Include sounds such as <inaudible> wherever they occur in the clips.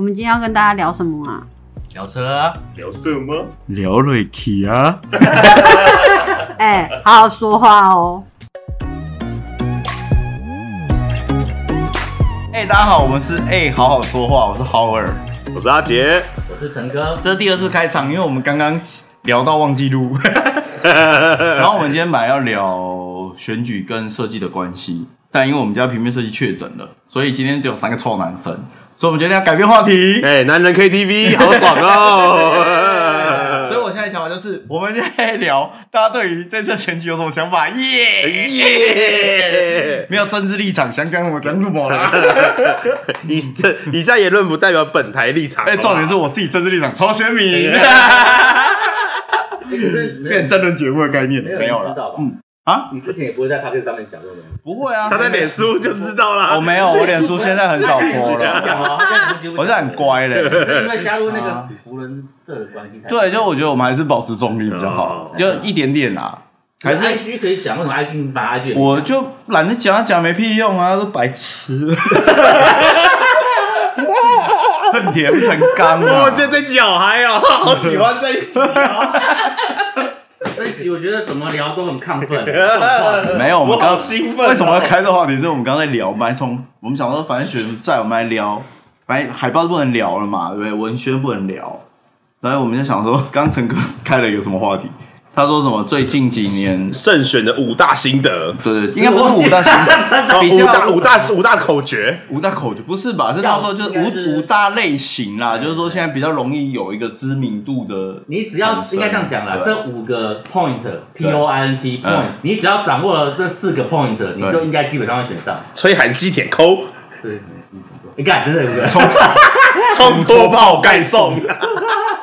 我们今天要跟大家聊什么啊？聊车啊，聊什么？聊瑞奇啊，<laughs> 哎、好好说话哦。哎、大家好，我们是哎、好好说话，我是浩尔，我是阿杰。我是陈哥。这是第二次开场，因为我们刚刚聊到忘记录，<laughs> 然后我们今天本来要聊选举跟设计的关系，但因为我们家平面设计确诊了，所以今天只有三个臭男生，所以我们决定要改变话题。哎、男人 KTV 好爽哦！<laughs> 所以我现在想法就是，我们现在聊大家对于这次选举有什么想法？耶、耶！没有政治立场，想讲什么讲什么啦。<laughs> 以这以下言论不代表本台立场。哎、重点是我自己政治立场超鲜明，<laughs> 变争论节目的概念没有了？嗯啊，你之前也不会在 p o d 上面讲这种东西。不会啊，他在脸书就知道了。我没有，我脸书现在很少播了，我是很乖的。是因为加入那个福伦社的关系才。对，就我觉得我们还是保持中立比较好哦，就一点点啊。还是 IG 可以讲，为什么 IG 你发 IG？我就懒得讲，讲没屁用啊，都白痴。<laughs> 恨铁不成钢啊！<laughs> 我觉得这集好嗨哦，好喜欢这一集哦。这一集我觉得怎么聊都很亢奋。<laughs> 没有，我们刚兴奋哦为什么要开这个话题？是我们刚在聊，我们还从我们想说，反正学生在，我们来聊，反正海报不能聊了嘛，对不对？文宣不能聊，然后我们就想说，刚陈哥开了一个什么话题？他说什么？最近几年，胜选的五大心得，对对，应该不是五大心得。比较五大五大五大口诀。五大口诀不是吧？是他说就是五五大类型啦，就是说现在比较容易有一个知名度的，你只要应该这样讲啦，对这五个 point P O I N T point，嗯。你只要掌握了这四个 point，你就应该基本上会选上。吹寒吸铁抠，对，你看，真的有个冲脱 <laughs> 炮盖送，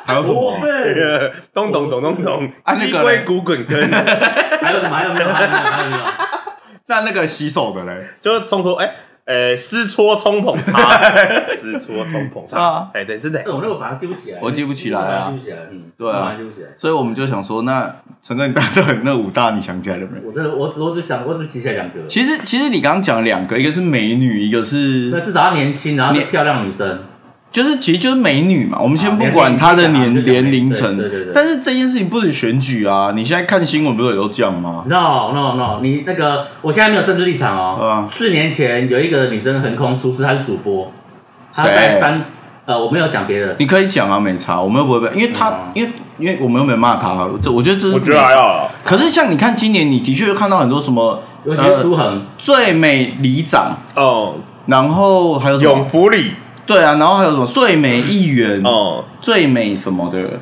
还有什么？是，<laughs> 咚咚咚咚咚啊，那个嘞鸡龟骨滚根，<laughs> 还有什么？还有没有？还有没有？还有没有？那那个洗手的嘞？就是冲头哎。呃，湿搓冲捧茶，<laughs> 湿搓冲捧茶啊，哎，对，真的，我那个反而记不起来，我记不起来啊我反而记不起来，嗯，对啊我反而记不起来。所以我们就想说，那陈哥，你大概那五大你想起来了没有？我真的，我我只想，我只记起来两个。其实其实你刚刚讲两个，一个是美女，一个是那至少要年轻，然后是年漂亮女生。就是其实就是美女嘛。我们先啊不管她的年年龄年龄层对对对对，但是这件事情不止选举啊，你现在看新闻不是也都这样吗？No no no，你那个，我现在没有政治立场哦。啊四年前有一个女生横空出世，她是主播，她在三呃，我没有讲别的，你可以讲啊，美差，我们又不会被，因为她，嗯因为因为我们又没骂他，这我觉得这是我觉得还好啊。可是像你看今年，你的确看到很多什么尤其是苏恒，最美里长，哦，然后还有什永？福里，对啊，然后还有什么最美议员，哦，最美什么的。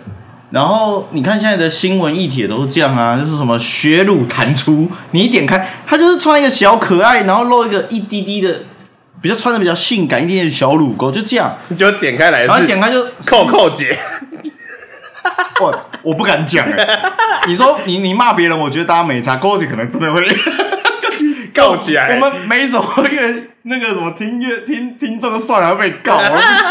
然后你看现在的新闻议题都是这样啊，就是什么血乳弹出，你一点开，他就是穿一个小可爱，然后露一个一滴滴的，比较穿的比较性感一点点的小乳沟，就这样，就点开来然后是点开就扣扣姐，<laughs> 我我不敢讲哎、你说你你骂别人，我觉得大家没差，扣姐可能真的会 <laughs> 告起来。<laughs> 我们没什么因为那个什么听乐听听众算了，会被告，<laughs> 我不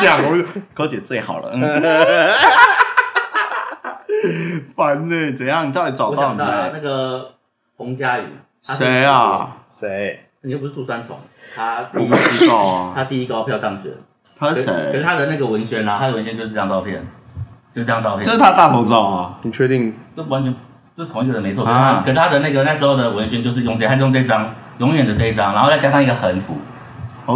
想，我就勾姐最好了，嗯，<laughs> 烦呢、怎样？你到底找我到没想到了？那个洪佳宇，谁啊？谁？你又不是住三重，他第一我不知道啊，他第一高票当选，他是可是可是谁？他的那个文宣啊，他的文宣就是这张照片，就这张照片这，是他大头照啊，你确定？这完全这是同一个人没错，可是啊他可是他的那个那时候的文宣就是用这，他用这张永远的这一张，然后再加上一个横幅，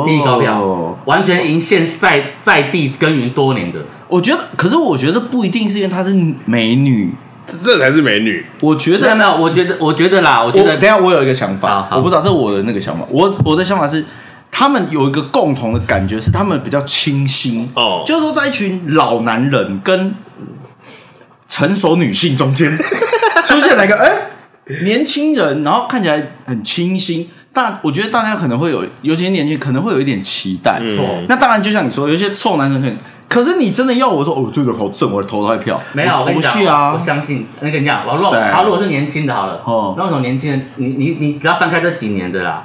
第一高票哦完全赢现在在地耕耘多年的。我觉得，可是我觉得不一定是因为她是美女，这这才是美女。我觉得没有没有，我觉得我觉得啦，我觉我得等一下我有一个想好法，好我不知道这是我的那个想法。我我的想法是，他们有一个共同的感觉是，他们比较清新。哦就是说，在一群老男人跟成熟女性中间 <laughs> 出现了一个哎、年轻人，然后看起来很清新。大我觉得大家可能会有，尤其是年轻人可能会有一点期待。嗯。错。那当然，就像你说，有一些臭男生可能，可是你真的要我说，哦，这个好正，我投他一票，没有，我我不跟你讲，去啊。我。相信那个你讲，我如果他如果是年轻的好了，哦。那种年轻人，你你你只要翻开这几年的啦，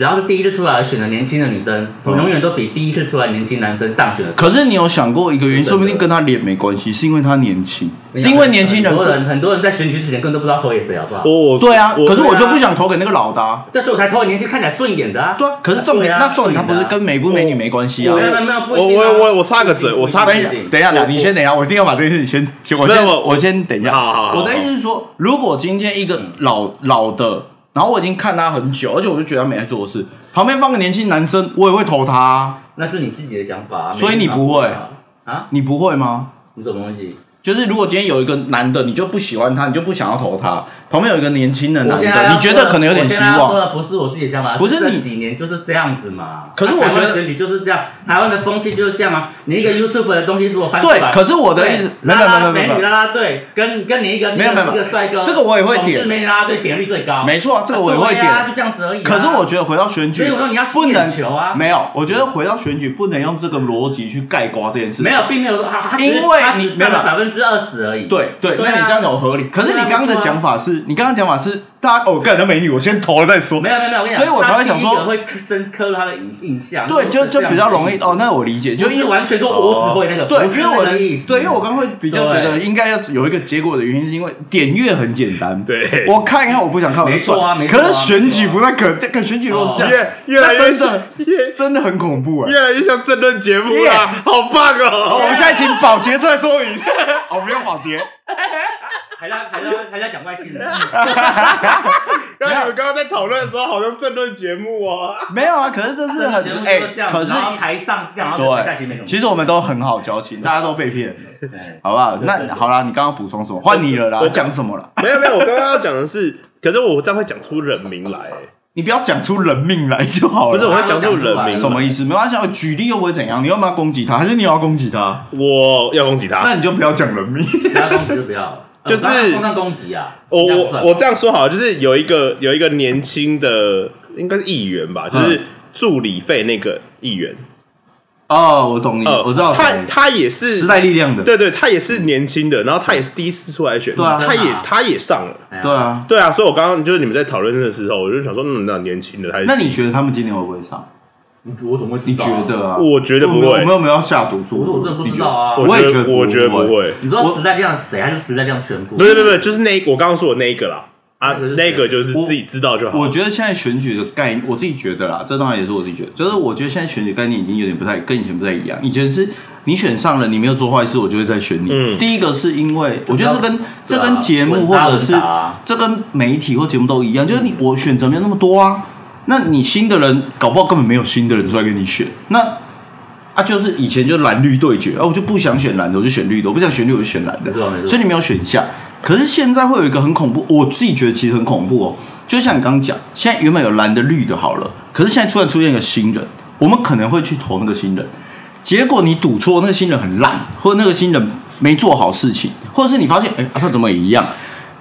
只要是第一次出来选的年轻的女生，嗯永远都比第一次出来年轻男生当选的。可是你有想过一个原因，说不定跟他脸没关系，是因为他年轻，是因为年轻人很多人很多人在选举之前根本都不知道投给谁，好不好？哦对啊，可是我就不想投给那个老的啊。但是我才投给年轻看起来顺眼的啊。对啊，可是重点啊那重点他不是跟美不美女没关系啊我。没有没有没有不我我我我插个嘴，我插个等一下，等一下，你先等一下，我一定要把这件事情先先，我先我我先等一下。好好好我的意思是说，如果今天一个老老的，然后我已经看他很久，而且我就觉得他没在做事，旁边放个年轻男生，我也会投他啊。那是你自己的想法啊。所以你不会啊？你不会吗？你什么东西？就是如果今天有一个男的，你就不喜欢他，你就不想要投他，旁边有一个年轻的男的，你觉得可能有点希我现在要说望。的不是我自己的想法，不是你这几年就是这样子嘛。可是我觉得选举就是这样，台湾的风气就是这样啊。你一个 YouTube 的东西如果翻出来，对可是我的意思没有没有没有美女啦啦队跟跟你一个没有没有一个帅哥，这个我也会点美女啦啦队点率最高，没错啊这个我也会点就这样子而已啊。可是我觉得回到选举，所以我说你要吸不能眼球啊没有，我觉得回到选举不能用这个逻辑去盖刮这件事。没有，并没有说他他因为你没有百分之二十而已。对对，那你这样讲有合理。可是你刚刚的讲法是，你刚刚讲法是，大家哦，干的美女，我先投了再说。没有没有没有，我跟你讲，所以我才会想说会深刻入他的印印象。对，就就比较容易哦。那我理解，就就因为是完全说我只会那个，对，不是那因为我的意思。对，因为我刚刚会比较觉得应该要有一个结果的原因，是因为点阅很简单。对我看一看，我不想看，我就没错啊算没错啊可是选举不太可，这个选举如果是这样，越越来越那真的越真的很恐怖哎。越来越像争论节目了，好棒哦，我哦！们现在请保洁出来说明。哦，不用保洁。<laughs> 还在还在还在讲外星人，<laughs> 然后你们刚刚在讨论的时候，好像争论节目哦。没有啊，可是这是 <laughs> 很节目哎就是这，样，可是然后台上这样，然后在下面对，其实我们都很好交情，大家都被骗了，好不好？那好啦，你刚刚补充什么？换你了啦，我讲什么了？没有没有，我刚刚要讲的是，可是我这样会讲出人名来，你不要讲出人命来就好了。不是我会讲出人命什么意思？没关系，我举例又不会怎样。你要不要攻击他？还是你要攻击他？我要攻击他。那你就不要讲人命。不要攻击就不要了，就是攻击啊。我我我这样说好了，就是有一个有一个年轻的，应该是议员吧，就是助理费那个议员，哦，我懂你，呃，我知道他他也是时，代力量的。对对，他也是年轻的，然后他也是第一次出来选，对啊他也他也上了，哎呀对啊，对啊，所以我刚刚就是你们在讨论的时候，我就想说，嗯，那年轻的他，那你觉得他们今年会不会上？我怎么会你觉知道啊？得啊？我觉得不会我们有没有要下赌注？我说我真的不知道啊我我也觉得我觉得不会，你说时代量谁还是时代量全部？不是不是不是，就是那一我刚刚说的那一个啦，啊那个就是自己知道就好。我觉得现在选举的概念，我自己觉得啦，这当然也是我自己觉得，就是我觉得现在选举概念已经有点不太跟以前不太一样。以前是你选上了，你没有做坏事，我就会再选你。嗯第一个是因为我觉得这跟这跟节目或者是这跟媒体或节目都一样，就是你我选择没有那么多啊，那你新的人搞不好根本没有新的人出来跟你选，那。啊，就是以前就蓝绿对决，啊，我就不想选蓝的，我就选绿的；我不想选绿，我就选蓝的所以你没有选项。可是现在会有一个很恐怖，我自己觉得其实很恐怖哦。就像你刚刚讲，现在原本有蓝的、绿的，好了，可是现在突然出现一个新人，我们可能会去投那个新人，结果你赌错，那个新人很烂，或者那个新人没做好事情，或者是你发现，哎、啊，他怎么也一样？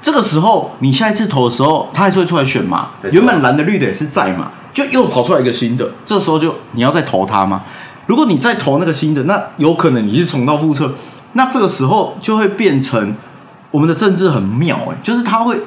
这个时候，你下一次投的时候，他还是会出来选嘛？原本蓝的、绿的也是在嘛，就又跑出来一个新的，这时候就你要再投他吗？如果你再投那个新的，那有可能你是重蹈覆辙。那这个时候就会变成我们的政治很妙哎、就是他会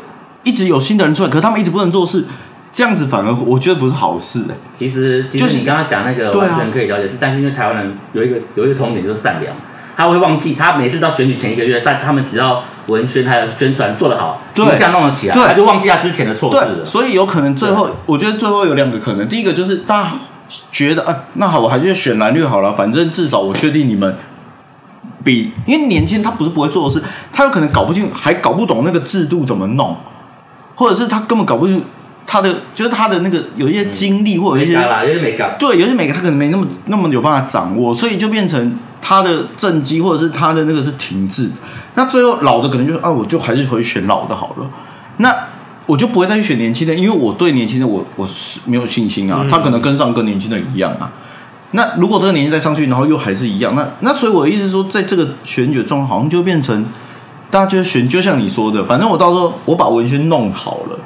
一直有新的人出来，可是他们一直不能做事，这样子反而我觉得不是好事哎、其实其就你刚刚讲那个完全可以了解，是但是因为台湾人有一个有一个通点就是善良，他会忘记他每次到选举前一个月，但他们只要文宣还有宣传做得好，对形象弄得起来，他就忘记他之前的错事，了。所以有可能最后，我觉得最后有两个可能，第一个就是大家觉得，啊，那好，我还是选蓝绿好了，反正至少我确定你们比，因为年轻人他不是不会做的事，他有可能搞不清，还搞不懂那个制度怎么弄，或者是他根本搞不清他的，就是他的那个有一些经历或者一些。对，有些每个他可能没那么那么有办法掌握，所以就变成他的政绩或者是他的那个是停滞。那最后老的可能就是啊，我就还是回去选老的好了。那我就不会再去选年轻的，因为我对年轻的我我是没有信心啊，他可能跟上跟年轻的一样啊。那如果这个年纪再上去，然后又还是一样，那那所以我的意思是说，在这个选举的状况，好像就变成大家就是选，就像你说的，反正我到时候我把文宣弄好了，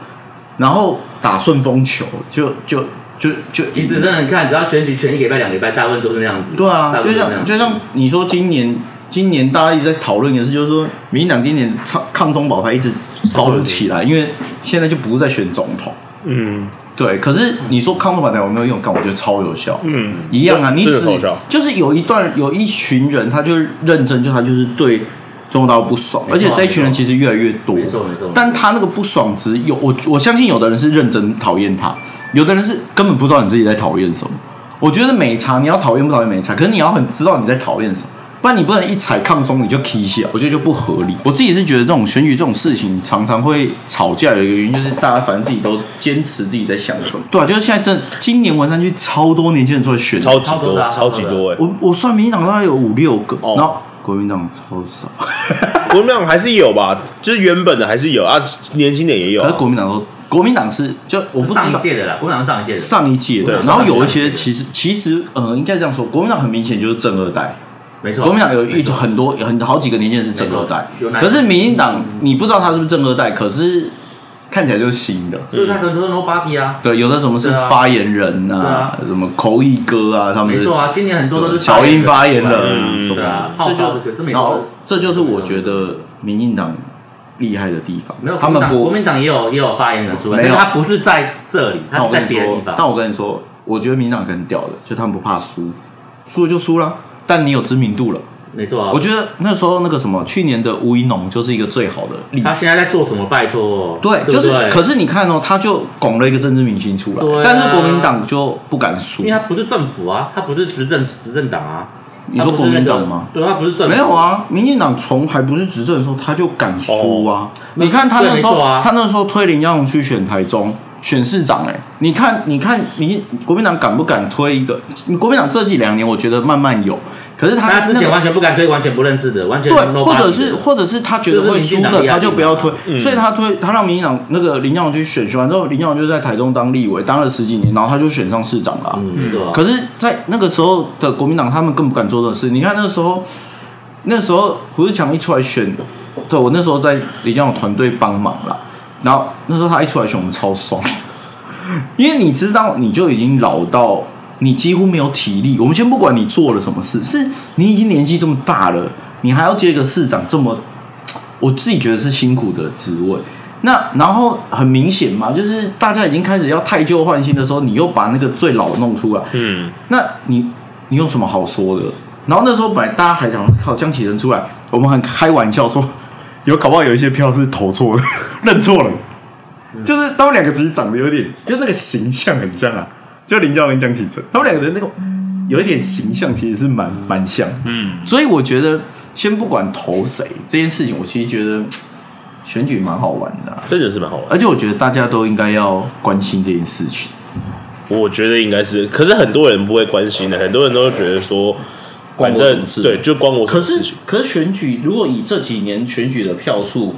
然后打顺风球，就就就就其实真的，你看，只要选举前一个礼拜、两个礼拜，大部分都是那样子。对啊，就像就像你说，今年今年大家一直在讨论的是，就是说民进党今年抗抗中保台一直烧不起来，因为现在就不是在选总统，嗯，对，可是你说抗中保台有没有用？干，我觉得超有效。嗯，一样啊，你只就是有一段有一群人，他就是认真，就他就是对中到不爽，而且这一群人其实越来越多。没错没错但他那个不爽值有我我相信有的人是认真讨厌他，有的人是根本不知道你自己在讨厌什么。我觉得美茶你要讨厌不讨厌美茶，可是你要很知道你在讨厌什么。不然你不能一踩抗中你就 k 下，我觉得就不合理。我自己是觉得这种选举这种事情常常会吵架，有一个原因就是大家反正自己都坚持自己在想什么。对啊，就是现在真今年文山区超多年轻人出来选，超级多，超级多哎。我我算民进党大概有五六个，哦然后国民党超少，<laughs> 国民党还是有吧，就是原本的还是有啊，年轻点也有。可是啊。国民党都国民党是就我不知道。上一届的啦，国民党是上一届的，上一届的，对然后有一些其实其实呃应该这样说，国民党很明显就是正二代，没错。国民党有一没错。很多很好几个年轻人是正二代。没错有，哪可是民进党你不知道他是不是正二代，可是看起来就是新的。所以他很多 nobody 啊，对，有的什么是发言人啊什么口译哥啊，他们是没错啊，今年很多都是小英发言人。人嗯对啊的，这号召就这个这没然后这就是我觉得民进党厉害的地方。没有，，他们不国民党也有也有发言人出来，没有。但他不是在这里，他在那我跟你说，别的地方。但我跟你说，我觉得民进党很屌的，就他们不怕输，输了就输了，但你有知名度了。没错啊，我觉得那时候那个什么，去年的吴一农就是一个最好的例子。他现在在做什么？拜托，对，就是可是你看哦，他就拱了一个政治明星出来，啊但是国民党就不敢输因为。他不是政府啊，他不是执政执政党啊。你说国民党吗？对，他不是政府。没有，啊，民进党从还不是执政的时候，他就敢输啊！你看他那时候，他那时候推林佳龙去选台中选市长、哎，你看，你看，你国民党敢不敢推一个？你国民党这几两年，我觉得慢慢有，可是他他之前那个完全不敢推，完全不认识的，完全对，或者是或者是他觉得会输的，他就不要推，所以他推他让民进党那个林耀龙去选，选完之后，林耀龙就在台中当立委，当了十几年，然后他就选上市长了。可是，在那个时候的国民党，他们更不敢做这事。你看那时候，那时候胡志强一出来选，对我那时候在李江勇团队帮忙啦。然后那时候他一出来选，我们超爽，<laughs> 因为你知道，你就已经老到你几乎没有体力。我们先不管你做了什么事，是你已经年纪这么大了，你还要接个市长这么，<tsk> 我自己觉得是辛苦的职位。那然后很明显嘛，就是大家已经开始要太旧换新的时候，你又把那个最老的弄出来，嗯，那你你有什么好说的？然后那时候本来大家还想靠江启仁出来，我们很开玩笑说，有搞不好有一些票是投错了，<laughs> 认错了，就是他们两个其实长得有点，就那个形象很像啊，就林佳跟江启臣，他们两个人那个有一点形象其实是蛮蛮像，嗯，所以我觉得先不管投谁这件事情，我其实觉得 <tsk> 选举蛮好玩的啊、真的是蛮好玩。而且我觉得大家都应该要关心这件事情。我觉得应该是，可是很多人不会关心的，很多人都觉得说，关反正对，就关我什可是么事情。可是选举，如果以这几年选举的票数，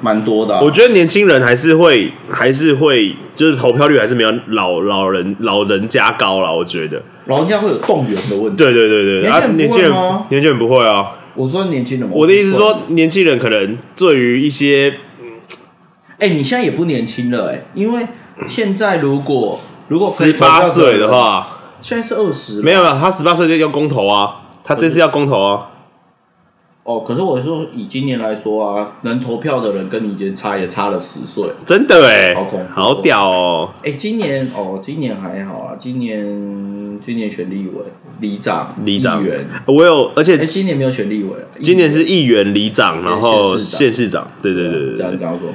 蛮多的啊、我觉得年轻人还是会，还是会，就是投票率还是没有老老人老人家高了。我觉得，老人家会有动员的问题。对对对对，年轻人不会年轻人吗年轻人不会啊。我说年轻人，我的意思是说，年轻人可能对于一些哎、你现在也不年轻了哎、因为现在如果如果可以十八票岁的，话，现在是二十，没有了，他十八岁就要公投啊，他这次要公投啊。哦。可是我说以今年来说啊，能投票的人跟你以前差也差了十岁。真的哎好恐，怖好屌哦！哎、今年哦，今年还好啊，今年今年选立委、里长、里长议员。我有，而哎、且今年没有选立委啊，<laughs> 今年是议议员、里长，然后县县市长，对对对对。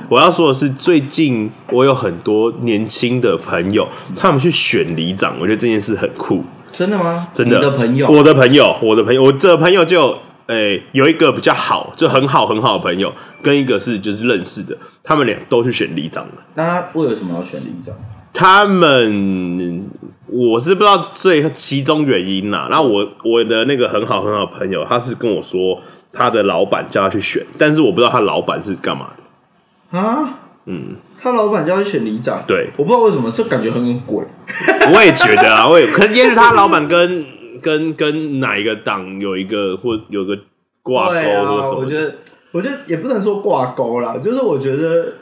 我要说的是，最近我有很多年轻的朋友，他们去选里长，我觉得这件事很酷，真的吗？真的。你的朋友，我的朋友，我的朋友，我的朋友就有，诶、有一个比较好，就很好很好的朋友，跟一个是就是认识的，他们俩都去选里长了。那他为什么要选里长？他们我是不知道最其中原因啦。那我我的那个很好很好的朋友，他是跟我说他的老板叫他去选，但是我不知道他老板是干嘛的。啊？嗯，他老板叫他选里长，对我不知道为什么，这感觉很鬼。<laughs> 我也觉得啊，我也可能也许他老板跟跟跟哪一个党有一个或有个挂钩对啊或什么的。我觉得，我觉得也不能说挂钩啦，就是我觉得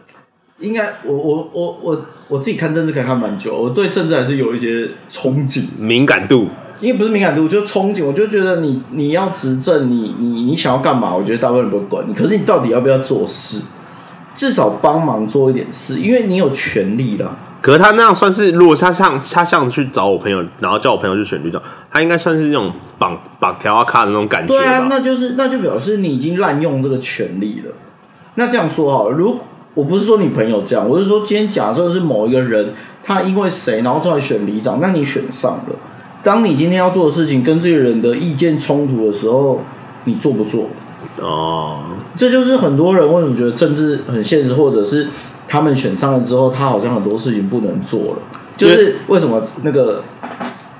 应该，我我我我我自己看政治可以看蛮久，我对政治还是有一些憧憬。敏感度，因为不是敏感度，就憧憬。我就觉得你你要执政，你你你想要干嘛？我觉得大部分人不会管你。可是你到底要不要做事？至少帮忙做一点事，因为你有权利啦。可是他那样算是，如果他像他像去找我朋友，然后叫我朋友去选局长，他应该算是那种绑绑条啊卡的那种感觉对啊，吧？那就是那就表示你已经滥用这个权利了。那这样说好了，如我不是说你朋友这样，我是说今天假设是某一个人，他因为谁然后出来选里长，那你选上了，当你今天要做的事情跟这个人的意见冲突的时候，你做不做？哦，这就是很多人为什么觉得政治很现实，或者是他们选上了之后，他好像很多事情不能做了。就是为什么那个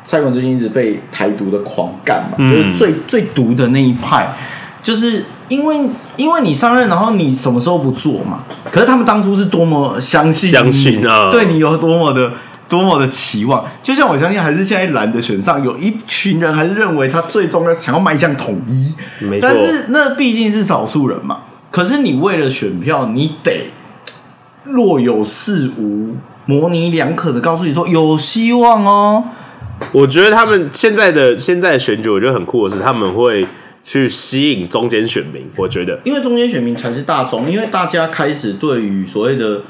蔡英文最近一直被台独的狂干嘛？嗯就是最最毒的那一派，就是因为因为你上任，然后你什么时候不做嘛？可是他们当初是多么相信相信啊对你有多么的。多么的期望，就像我相信，还是现在蓝的选上，有一群人还是认为他最终要想要迈向统一，没错但是那毕竟是少数人嘛。可是你为了选票，你得若有似无、模棱两可的告诉你说有希望哦。我觉得他们现在的现在的选举，我觉得很酷的是，他们会去吸引中间选民。我觉得，因为中间选民才是大众，因为大家开始对于所谓的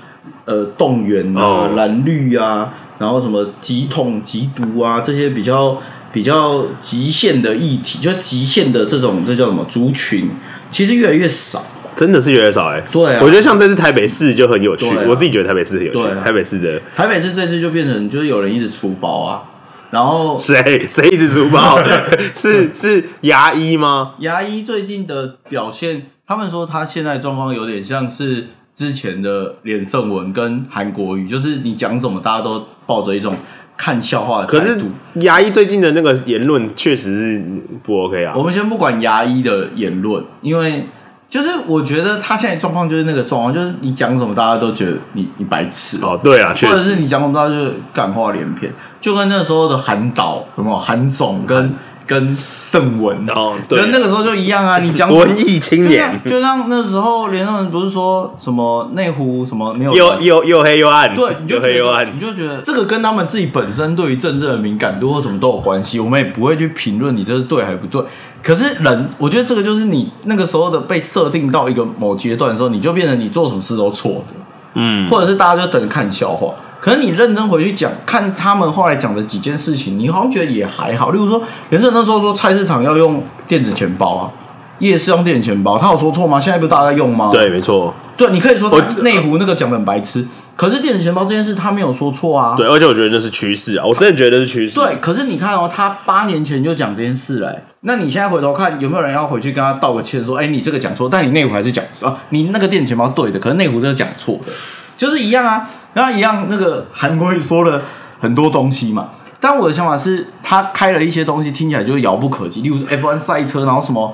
呃动员啊、哦蓝绿啊，然后什么极统、极独啊这些比较比较极限的议题，就是极限的这种这叫什么族群，其实越来越少。真的是越来越少哎、对啊我觉得像这次台北市就很有趣，啊我自己觉得台北市很有趣。啊台北市的台北市这次就变成就是有人一直出包啊，然后谁谁一直出包？<laughs> 是是牙医吗？牙医最近的表现，他们说他现在状况有点像是之前的连胜文跟韩国瑜，就是你讲什么，大家都抱着一种看笑话的可是。牙医最近的那个言论确实是不 OK 啊我。们先不管牙医的言论，因为就是我觉得他现在状况就是那个状况，就是你讲什么，大家都觉得你你白痴哦，对啊，确或者是。你讲什么，大家就感化连篇，就跟那时候的韩导有没有？韩总跟跟盛文哦对跟那个时候就一样啊，<laughs> 你讲文艺青年，就像那时候连胜文不是说什么内湖什么没有又又又黑又暗，对，你就又黑又暗你。就觉得这个跟他们自己本身对于政治的敏感度或什么都有关系，我们也不会去评论你这是对还是不对。可是人，我觉得这个就是你那个时候的被设定到一个某阶段的时候，你就变成你做什么事都错的，嗯，或者是大家就等着看笑话。可是你认真回去讲，看他们后来讲的几件事情，你好像觉得也还好。例如说，袁胜那时候说菜市场要用电子钱包啊，夜市用电子钱包，他有说错吗？现在不是大家在用吗？对，没错，对，你可以说他内湖那个讲的很白痴，可是电子钱包这件事他没有说错啊。对，而且我觉得那是趋势啊，我真的觉得是趋势。对，可是你看哦，他八年前就讲这件事嘞、那你现在回头看，有没有人要回去跟他道个歉，说，哎、你这个讲错，但你内湖还是讲啊，你那个电子钱包对的，可是内湖这个讲错的，就是一样啊。然后一样，那个韩国瑜说了很多东西嘛，但我的想法是，他开了一些东西，听起来就是遥不可及，例如 F1 赛车，然后什么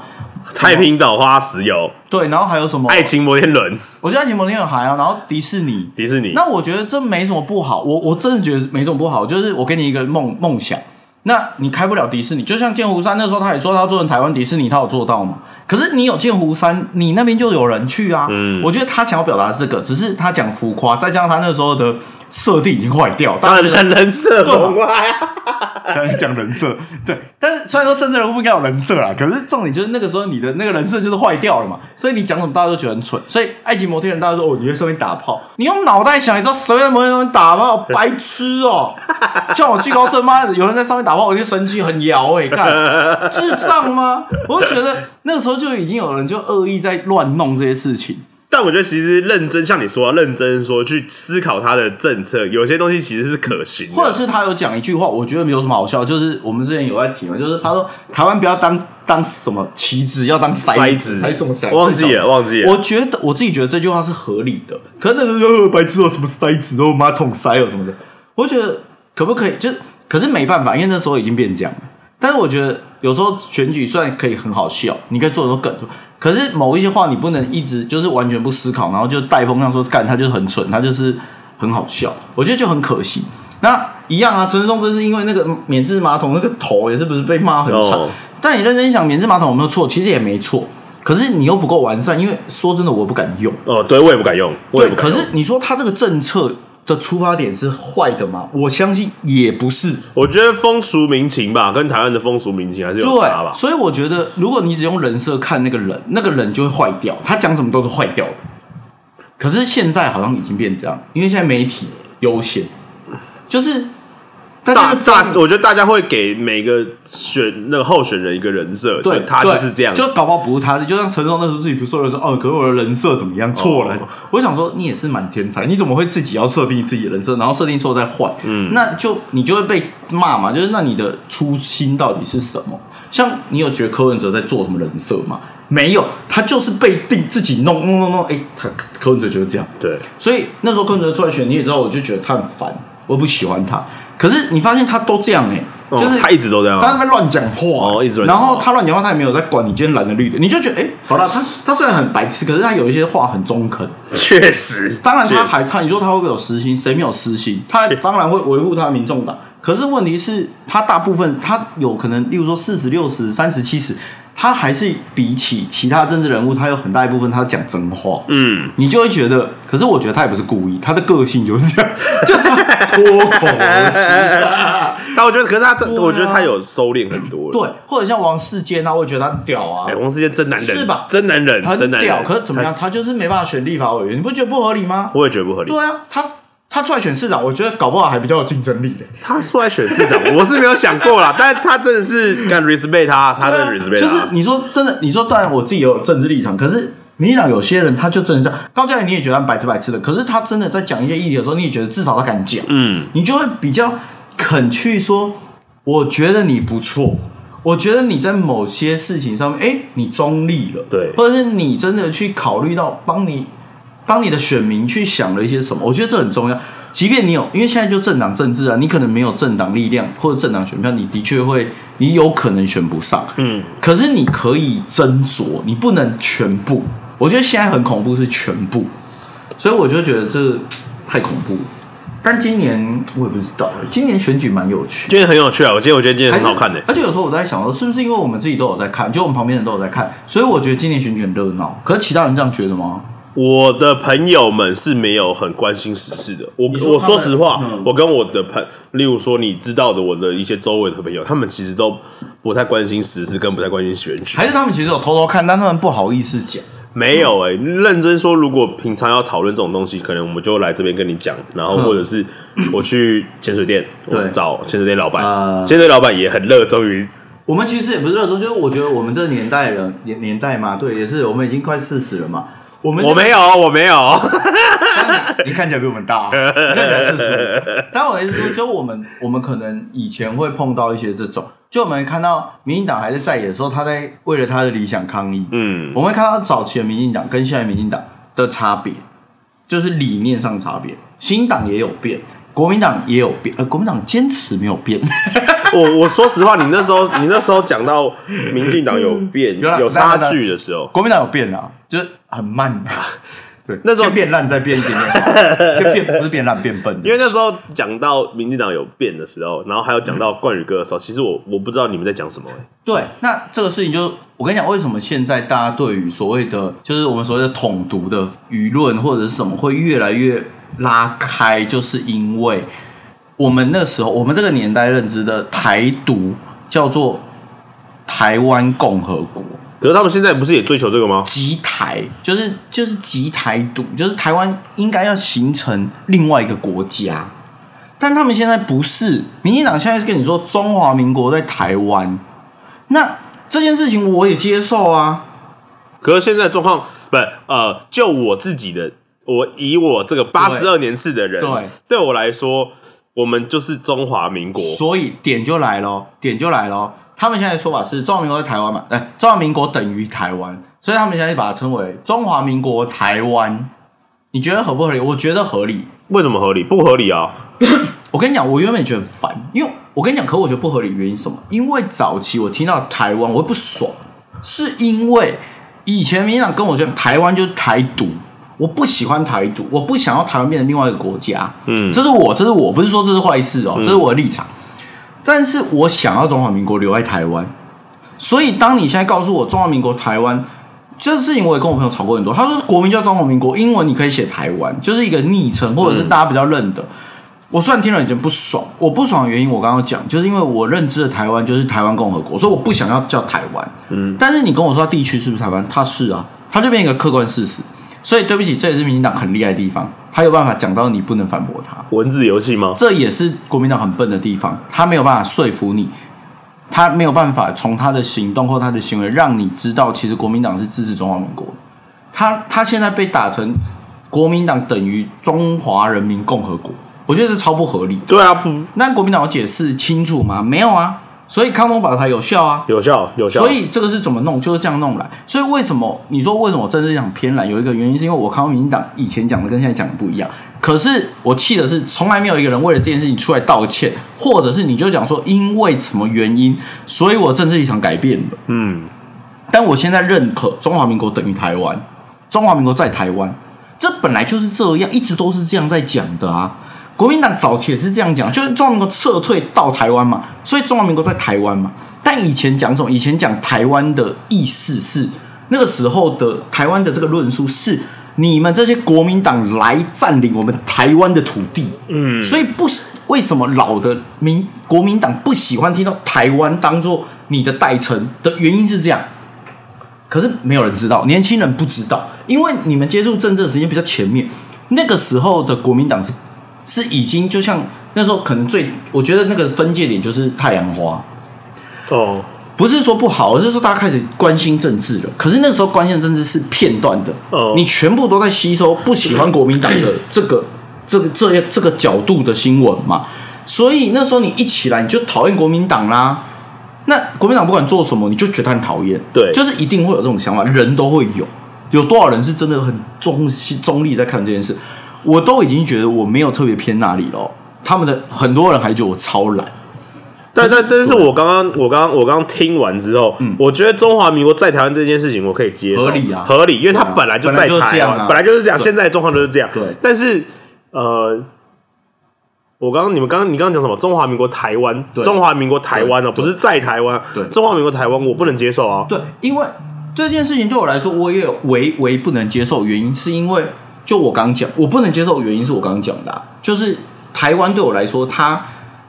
太平岛花石油、对，然后还有什么？爱情摩天轮、我觉得爱情摩天轮还好，然后迪士尼，迪士尼，那我觉得这没什么不好，我我真的觉得没什么不好，就是我给你一个梦梦想，那你开不了迪士尼，就像剑湖山那时候他也说他要做成台湾迪士尼，他有做到吗？可是你有剑湖山，你那边就有人去啊。嗯我觉得他想要表达这个，只是他讲浮夸，再加上他那时候的设定已经坏掉，当然人设崩坏啊。刚才讲人设，对，但是虽然说真正人物不应该有人设啦，可是重点就是那个时候你的那个人设就是坏掉了嘛，所以你讲什么大家都觉得很蠢。所以爱情摩天轮大家说哦，你在上面打炮，你用脑袋想，你知道谁在摩天轮上面打炮？<laughs> 白痴哦、叫我惧高症妈的，有人在上面打炮，我就生气，很摇哎、干智障吗？我就觉得那个时候就已经有人就恶意在乱弄这些事情。但我觉得其实认真像你说，认真说去思考他的政策，有些东西其实是可行的，或者是他有讲一句话，我觉得没有什么好笑，就是我们之前有在提嘛，就是他说台湾不要当当什么棋子，要当筛筛子还是什么筛？忘记了，忘记了。我觉得我自己觉得这句话是合理的，可能那个呃白痴哦，什么筛子哦，马桶塞哦什么的，我觉得可不可以？就是可是没办法，因为那时候已经变这样了。但是我觉得有时候选举虽然可以很好笑，你可以做很多梗，可是某一些话你不能一直就是完全不思考，然后就带风向说干他就是很蠢，他就是很好笑，我觉得就很可惜。那一样啊，陈松真是因为那个免治马桶那个头也是不是被骂很惨？哦但你认真想，免治马桶有没有错？其实也没错，可是你又不够完善，因为说真的，我不敢用。哦，对我也不敢用，我也对，不敢用。可是你说他这个政策的出发点是坏的吗？我相信也不是。我觉得风俗民情吧，跟台湾的风俗民情还是有差吧，。所以我觉得，如果你只用人设看那个人，那个人就会坏掉，他讲什么都是坏掉的。可是现在好像已经变这样，因为现在媒体优先，就是大大大，我觉得大家会给每个选那个候选人一个人设，对就他就是这样，就搞不好不是他，就像陈松那时候自己不是说了说哦，可是我的人设怎么样错了？哦我想说你也是蛮天才，你怎么会自己要设定自己的人设，然后设定错再换？嗯，那就你就会被骂嘛，就是那你的初心到底是什么？像你有觉得柯文哲在做什么人设吗？没有，他就是被定自己弄弄弄弄，哎、他柯文哲就是这样。对，所以那时候柯文哲出来选，你也知道，我就觉得他很烦，我不喜欢他。可是你发现他都这样哎、哦就是他一直都这样他在那边乱讲话，哦一直乱讲然后他乱讲话，他也没有在管你今天蓝的绿的，你就觉得哎、好了，他他虽然很白痴，可是他有一些话很中肯。确实，当然他还他，你说他会不会有私心？谁没有私心？他当然会维护他的民众党。可是问题是，他大部分他有可能，例如说四十六十、三十七十，他还是比起其他政治人物，他有很大一部分他讲真话。嗯，你就会觉得，可是我觉得他也不是故意，他的个性就是这样，<laughs> 就他脱口而出。<laughs> 但我觉得，可是他我觉得他有收敛很多，对，或者像王世坚啊，我也觉得他很屌啊哎，，王世坚真男人是吧真男人，真很屌。男人，可是怎么样，他就是没办法选立法委员，你不觉得不合理吗？我也觉得不合理。对啊，他他出来选市长，我觉得搞不好还比较有竞争力的。他出来选市长，<laughs> 我是没有想过啦，但是他真的是敢 respect 他，他真的 respect 他。就是你说真的，你说当然我自己也有政治立场，可是民进党有些人他就真的这样。高嘉瑜你也觉得他白痴白痴的，可是他真的在讲一些议题的时候，你也觉得至少他敢讲，嗯，你就会比较肯去说，我觉得你不错。我觉得你在某些事情上面，哎、你中立了，对或者是你真的去考虑到帮你帮你的选民去想了一些什么，我觉得这很重要。即便你有，因为现在就政党政治啊，你可能没有政党力量或者政党选票，你的确会，你有可能选不上。嗯，可是你可以斟酌，你不能全部。我觉得现在很恐怖是全部，所以我就觉得这太恐怖了。但今年我也不知道，今年选举蛮有趣的。今天很有趣啊，我今天我觉得今天很好看的。而且有时候我在想说，是不是因为我们自己都有在看，就我们旁边人都有在看，所以我觉得今年选举很热闹。可是其他人这样觉得吗？我的朋友们是没有很关心时事的。我我说实话，嗯我跟我的朋，例如说你知道的，我的一些周围的朋友，他们其实都不太关心时事，跟不太关心选举。还是他们其实有偷偷看，但他们不好意思讲。没有哎、认真说，如果平常要讨论这种东西，可能我们就来这边跟你讲，然后或者是我去潜水店，对我找潜水店老板，呃潜水店老板也很热衷于我们其实也不是热衷，就是我觉得我们这个年代人年年代嘛，对，也是我们已经快四十了嘛。我们我没有，我没有，你看起来比我们大，你看起来四十。<laughs> 但我的意思说，就我们我们可能以前会碰到一些这种，就我们看到民进党还在在野的时候，他在为了他的理想抗议。嗯，我们会看到早期的民进党跟现在民进党的差别，就是理念上差别。新党也有变，国民党也有变，呃，国民党坚持没有变。我我说实话，你那时候你那时候讲到民进党有变有啦有差距的时候，国民党有变啊，就是很慢啊。对，那时候先变烂，再变一点点，<laughs> 就变不是变烂变笨。因为那时候讲到民进党有变的时候，然后还有讲到冠宇哥的时候，其实我我不知道你们在讲什么、欸对，那这个事情就我跟你讲，为什么现在大家对于所谓的就是我们所谓的统独的舆论或者是什么会越来越拉开，就是因为我们那时候我们这个年代认知的台独叫做台湾共和国。可是他们现在不是也追求这个吗？集台就是就是集台独，就是台湾应该要形成另外一个国家，但他们现在不是，民进党现在是跟你说中华民国在台湾，那这件事情我也接受啊，可是现在状况不是呃，就我自己的，我以我这个八十二年次的人，对对我来说，我们就是中华民国。所以点就来咯，点就来咯。他们现在的说法是中华民国在台湾嘛，哎，中华民国等于台湾，所以他们现在把它称为中华民国台湾。你觉得合不合理？我觉得合理。为什么合理？不合理啊！<coughs> 我跟你讲，我原本觉得很烦，因为我跟你讲，可我觉得不合理，原因是什么？因为早期我听到台湾，我会不爽，是因为以前民进党跟我讲台湾就是台独，我不喜欢台独，我不想要台湾变成另外一个国家。嗯这是我，这是我不是说这是坏事哦，这是我的立场。但是我想要中华民国留在台湾，所以当你现在告诉我中华民国台湾。这事情我也跟我朋友吵过很多。他说国名叫中华民国，英文你可以写台湾，就是一个昵称，或者是大家比较认的。我虽然听了已经不爽，我不爽的原因我刚刚讲，就是因为我认知的台湾就是台湾共和国，所以我不想要叫台湾。嗯，但是你跟我说它地区是不是台湾？它是啊，它就变一个客观事实。所以对不起，这也是民进党很厉害的地方，他有办法讲到你不能反驳他。文字游戏吗？这也是国民党很笨的地方，他没有办法说服你，他没有办法从他的行动或他的行为让你知道，其实国民党是支持中华民国的。他他现在被打成国民党等于中华人民共和国，我觉得这超不合理。对啊，不那国民党有解释清楚吗？没有啊，所以康东宝台有效啊。有效有效。所以这个是怎么弄，就是这样弄来。所以为什么你说为什么我政治讲偏蓝？有一个原因是因为我看到民进党以前讲的跟现在讲的不一样。可是我气的是，从来没有一个人为了这件事情出来道歉，或者是你就讲说因为什么原因，所以我政治立场改变了。嗯，但我现在认可中华民国等于台湾，中华民国在台湾，这本来就是这样，一直都是这样在讲的啊。国民党早期也是这样讲，就是中华民国撤退到台湾嘛，所以中华民国在台湾嘛。但以前讲什么？以前讲台湾的意思是那个时候的台湾的这个论述是你们这些国民党来占领我们台湾的土地，嗯，所以不是为什么老的民国民党不喜欢听到台湾当做你的代称的原因是这样。可是没有人知道，年轻人不知道，因为你们接触政治的时间比较前面。那个时候的国民党是是已经就像那时候可能最，我觉得那个分界点就是太阳花，哦，不是说不好，而是说大家开始关心政治了。可是那个时候关心政治是片段的，哦你全部都在吸收不喜欢国民党的 <coughs> 这个这个这这个角度的新闻嘛。所以那时候你一起来你就讨厌国民党啦。那国民党不管做什么，你就觉得很讨厌，对就是一定会有这种想法，人都会有。有多少人是真的很中中立在看这件事？我都已经觉得我没有特别偏那里了哦。他们的很多人还觉得我超懒，但但但是我刚刚我刚刚我刚刚听完之后，嗯。我觉得中华民国在台湾这件事情我可以接受，合理啊。合理，因为它对啊。本来就在台湾，本来就是这样，对现在的状况就是这样。对。但是呃，我刚刚你们刚刚你刚刚讲什么？中华民国台湾，中华民国台湾哦，对。不是在台湾，对。中华民国台湾我不能接受啊。对，因为这件事情对我来说，我也有唯唯不能接受原因，是因为就我刚讲，我不能接受的原因是我刚刚讲的、就是台湾对我来说，它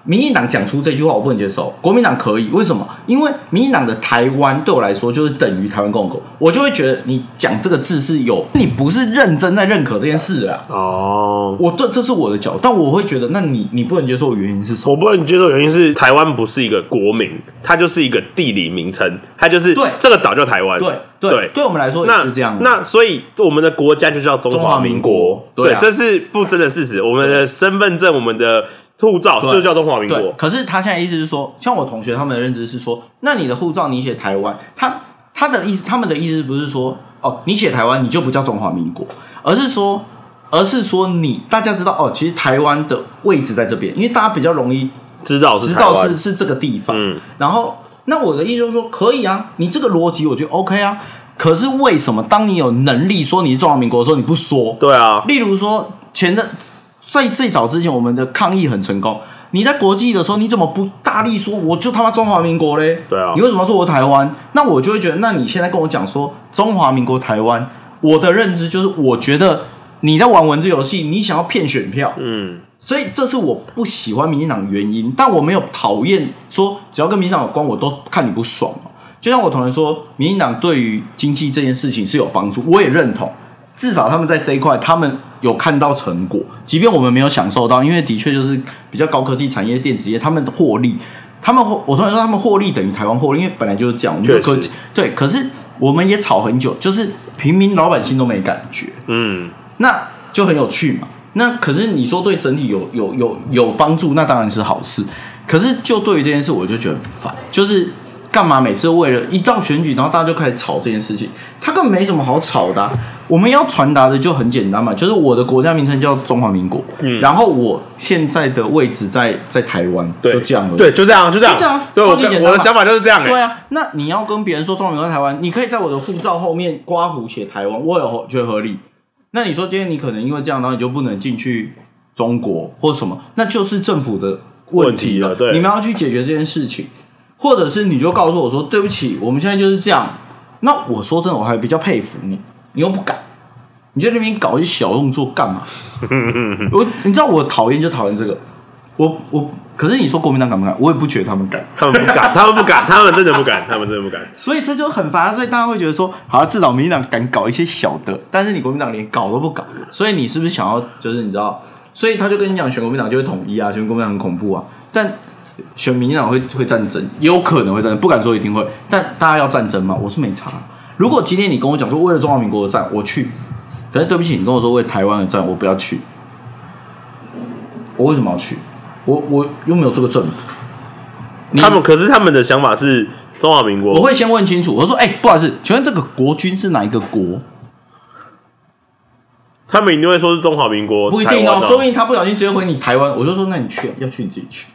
民进党讲出这句话我不能接受，国民党可以，为什么？因为民进党的台湾对我来说就是等于台湾共和国，我就会觉得你讲这个字是有，你不是认真在认可这件事啊。哦，我这这是我的角度，但我会觉得，那你你不能接受的原因是什么？我不能接受，原因是台湾不是一个国民，它就是一个地理名称，它就是对这个岛叫台湾。对对对，对我们来说也那是这样。那所以我们的国家就叫中华民国，对啊这是不争的事实。我们的身份证、我们的护照就叫中华民国，。可是他现在意思是说，像我同学他们的认知是说，那你的护照你写台湾，他他的意思，他们的意思不是说，哦，你写台湾你就不叫中华民国，而是说，而是说你大家知道哦，其实台湾的位置在这边，因为大家比较容易知道是知道是是这个地方。嗯然后，那我的意思就是说，可以啊，你这个逻辑我觉得 OK 啊。可是为什么当你有能力说你是中华民国的时候，你不说？对啊，例如说，前阵在最早之前，我们的抗议很成功。你在国际的时候，你怎么不大力说我就他妈中华民国嘞？对啊你为什么说我台湾？那我就会觉得，那你现在跟我讲说中华民国台湾，我的认知就是，我觉得你在玩文字游戏，你想要骗选票，嗯，所以这是我不喜欢民进党的原因。但我没有讨厌说只要跟民进党有关，我都看你不爽哦。就像我同学说，民进党对于经济这件事情是有帮助，我也认同。至少他们在这一块，他们有看到成果，即便我们没有享受到，因为的确就是比较高科技产业、电子业，他们的获利，他们获我突然说他们获利等于台湾获利，因为本来就是这样，我们科技对。可是我们也吵很久，就是平民老百姓都没感觉，嗯，那就很有趣嘛。那可是你说对整体有有有有帮助，那当然是好事。可是就对于这件事，我就觉得很烦，就是干嘛每次为了一到选举，然后大家就开始吵这件事情，他根本没什么好吵的啊、我们要传达的就很简单嘛，就是我的国家名称叫中华民国，嗯。然后我现在的位置在在台湾，对，就这样了。对，就这样，就这样，就这样对我的想法就是这样、欸，对啊，那你要跟别人说中华民国在台湾，你可以在我的护照后面刮胡写台湾，我有觉得合理。那你说今天你可能因为这样，然后你就不能进去中国或什么，那就是政府的问问题了对。你们要去解决这件事情，或者是你就告诉我说对不起，我们现在就是这样。那我说真的，我还比较佩服你，你又不敢，你在那边搞一些小动作干嘛？<laughs> 我你知道我讨厌就讨厌这个。我我，可是你说国民党敢不敢？我也不觉得他们敢。他们不敢，<laughs> 他们不敢，他们真的不敢，他们真的不敢。所以这就很烦，所以大家会觉得说，好，至少民进党敢搞一些小的，但是你国民党连搞都不搞，所以你是不是想要，就是你知道，所以他就跟你讲，选国民党就会统一啊，选国民党很恐怖啊，但选民进党会会战争，有可能会战争，不敢说一定会，但大家要战争嘛，我是没差。如果今天你跟我讲说为了中华民国的战，我去，可是对不起，你跟我说为台湾的战，我不要去，我为什么要去？我我又没有这个政府。他们可是他们的想法是中华民国，我会先问清楚，我说：“哎、不好意思，请问这个国军是哪一个国？他们一定会说是中华民国，不一定哦，说不定他不小心直接回你台湾。”我就说：“那你去，要去你自己去，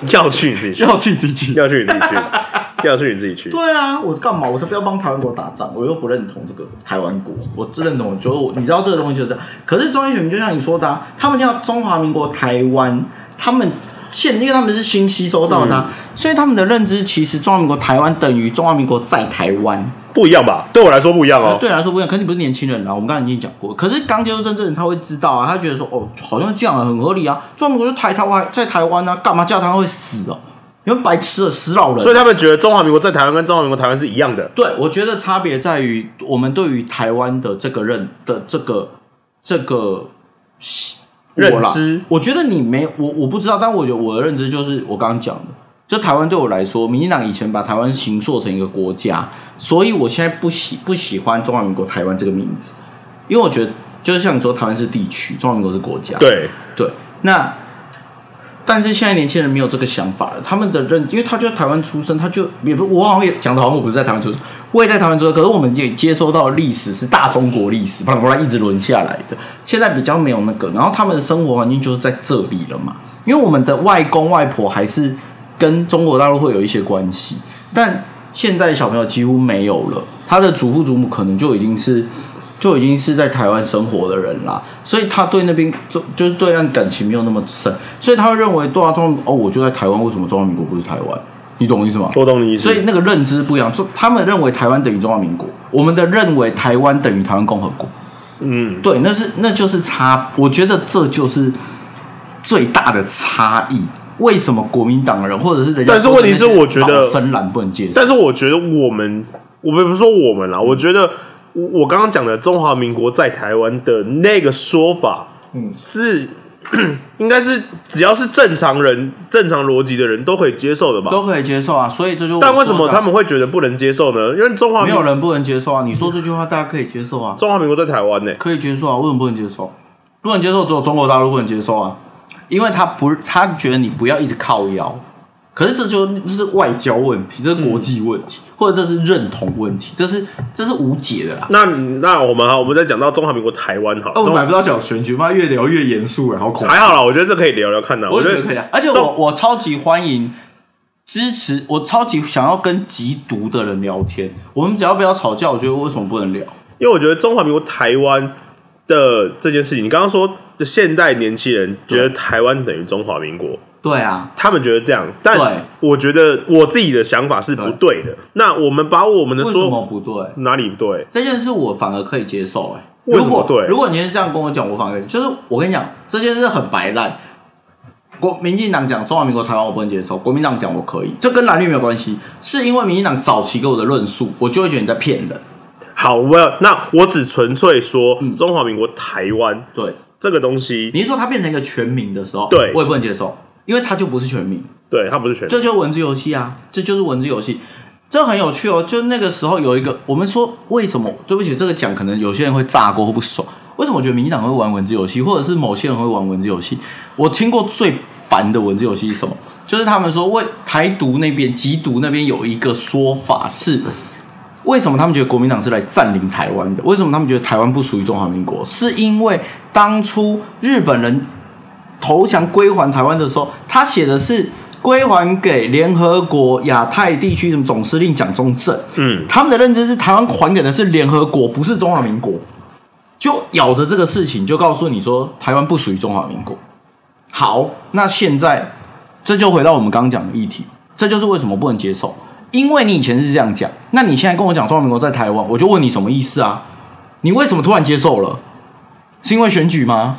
<laughs> 要去你自己去，要去你自己去。要去你自己去，<laughs> 要去你自己去。对啊，我干嘛？我才不要帮台湾国打仗，我又不认同这个台湾国，我只认同，就是我，你知道这个东西就是这样。可是中央选民就像你说的、啊，他们叫中华民国台湾，他们现因为他们是新吸收到它，所以他们的认知其实中华民国台湾等于中华民国在台湾。不一样吧？对我来说不一样哦。对你来说不一样，可是你不是年轻人啊，我们刚才已经讲过。可是刚接触政治人，他会知道啊，他觉得说，哦，好像这样啊，很合理啊。中华民国就台台湾在台湾啊，干嘛叫台湾会死哦？你们白痴了，死老人。所以他们觉得中华民国在台湾跟中华民国台湾是一样的。对，我觉得差别在于我们对于台湾的这个认的这个这个认知。我觉得你没我我不知道，但我觉得我的认知就是我刚刚讲的，就台湾对我来说，民进党以前把台湾形塑成一个国家，所以我现在不喜不喜欢中华民国台湾这个名字，因为我觉得就是像你说，台湾是地区，中华民国是国家，对，对，那但是现在年轻人没有这个想法了，他们的认，因为他就在台湾出生，他就也不，我好像也讲的好像我不是在台湾出生，我也在台湾出生，可是我们也接收到历史是大中国历史，巴拉巴拉一直轮下来的，现在比较没有那个，然后他们的生活环境就是在这里了嘛，因为我们的外公外婆还是跟中国大陆会有一些关系，但现在小朋友几乎没有了，他的祖父祖母可能就已经是。就已经是在台湾生活的人啦，所以他对那边就就是对岸感情没有那么深，所以他会认为对啊，中哦，我就在台湾，为什么中华民国不是台湾？你懂我意思吗？我懂你意思。所以那个认知不一样，就他们认为台湾等于中华民国，我们的认为台湾等于台湾共和国。嗯，对，那是那就是差，我觉得这就是最大的差异。为什么国民党人或者是人家但是问题是我觉得老深蓝不能接受，但是我觉得我们，我们不是说我们啦，我觉得我我刚刚讲的中华民国在台湾的那个说法，嗯是 <clears throat> 应该是只要是正常人、正常逻辑的人都可以接受的吧？都可以接受啊。所以这就但为什么他们会觉得不能接受呢？因为中华民没有人不能接受啊！你说这句话，大家可以接受啊，中华民国在台湾呢、可以接受啊，为什么不能接受？不能接受，只有中国大陆不能接受啊，因为他不，他觉得你不要一直靠腰。可是这就这是外交问题，这是国际问题，或者这是认同问题，这是这是无解的啦。那那我们哈，我们再讲到中华民国台湾好了，哦，我中们还不知道讲选举，妈越聊越严肃了，好恐怖。还好啦，我觉得这可以聊聊看的。我觉得也觉得可以啊，而且我我超级欢迎支持，我超级想要跟极毒的人聊天。我们只要不要吵架，我觉得为什么不能聊？因为我觉得中华民国台湾的这件事情，你刚刚说现代年轻人觉得台湾等于中华民国，对啊，他们觉得这样，但我觉得我自己的想法是不对的。那我们把我们的说什么说不对？哪里不对？这件事我反而可以接受、哎，为什如果么对？如果你是这样跟我讲，我反而就是我跟你讲，这件事很白烂。国民进党讲中华民国台湾我不能接受，国民党讲我可以，这跟蓝绿没有关系，是因为民进党早期给我的论述，我就会觉得你在骗人。好，我要那我只纯粹说嗯。中华民国台湾对，这个东西，你是说它变成一个全民的时候，对。我也不能接受，因为它就不是全民。对它不是全这就是文字游戏啊，这就是文字游戏，这很有趣哦。就那个时候有一个，我们说为什么？对不起，这个讲可能有些人会炸锅或不爽。为什么我觉得民进党会玩文字游戏，或者是某些人会玩文字游戏？我听过最烦的文字游戏是什么？就是他们说为台独那边、极独那边有一个说法是，为什么他们觉得国民党是来占领台湾的？为什么他们觉得台湾不属于中华民国？是因为当初日本人投降归还台湾的时候，他写的是归还给联合国亚太地区什么总司令蒋中正。嗯，他们的认知是台湾还给的是联合国，不是中华民国。就咬着这个事情，就告诉你说台湾不属于中华民国。好，那现在这就回到我们刚刚讲的议题，这就是为什么不能接受，因为你以前是这样讲，那你现在跟我讲中华民国在台湾，我就问你什么意思啊？你为什么突然接受了？是因为选举吗？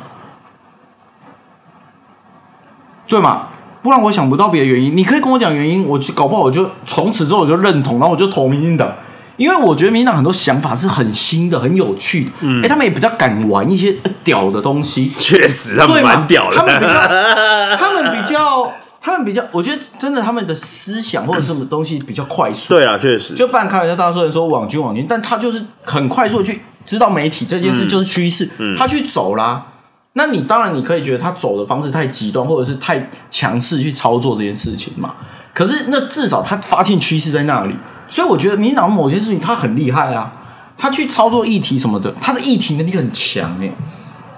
对嘛？不然我想不到别的原因。你可以跟我讲原因，我去搞不好我就从此之后我就认同，然后我就投民进党。因为我觉得民进党很多想法是很新的、很有趣的，嗯，哎，他们也比较敢玩一些呃屌的东西，确实他们蛮屌的，他们比较，<laughs> 他们比较，他们比较，我觉得真的他们的思想或者什么东西比较快速，对啊，确实，就不然开玩笑，大家说人说网军网军，但他就是很快速的去知道媒体这件事就是趋势，他去走啦。那你当然你可以觉得他走的方式太极端，或者是太强势去操作这件事情嘛。可是那至少他发现趋势在那里，所以我觉得民进党某些事情他很厉害啊，他去操作议题什么的，他的议题能力很强哎、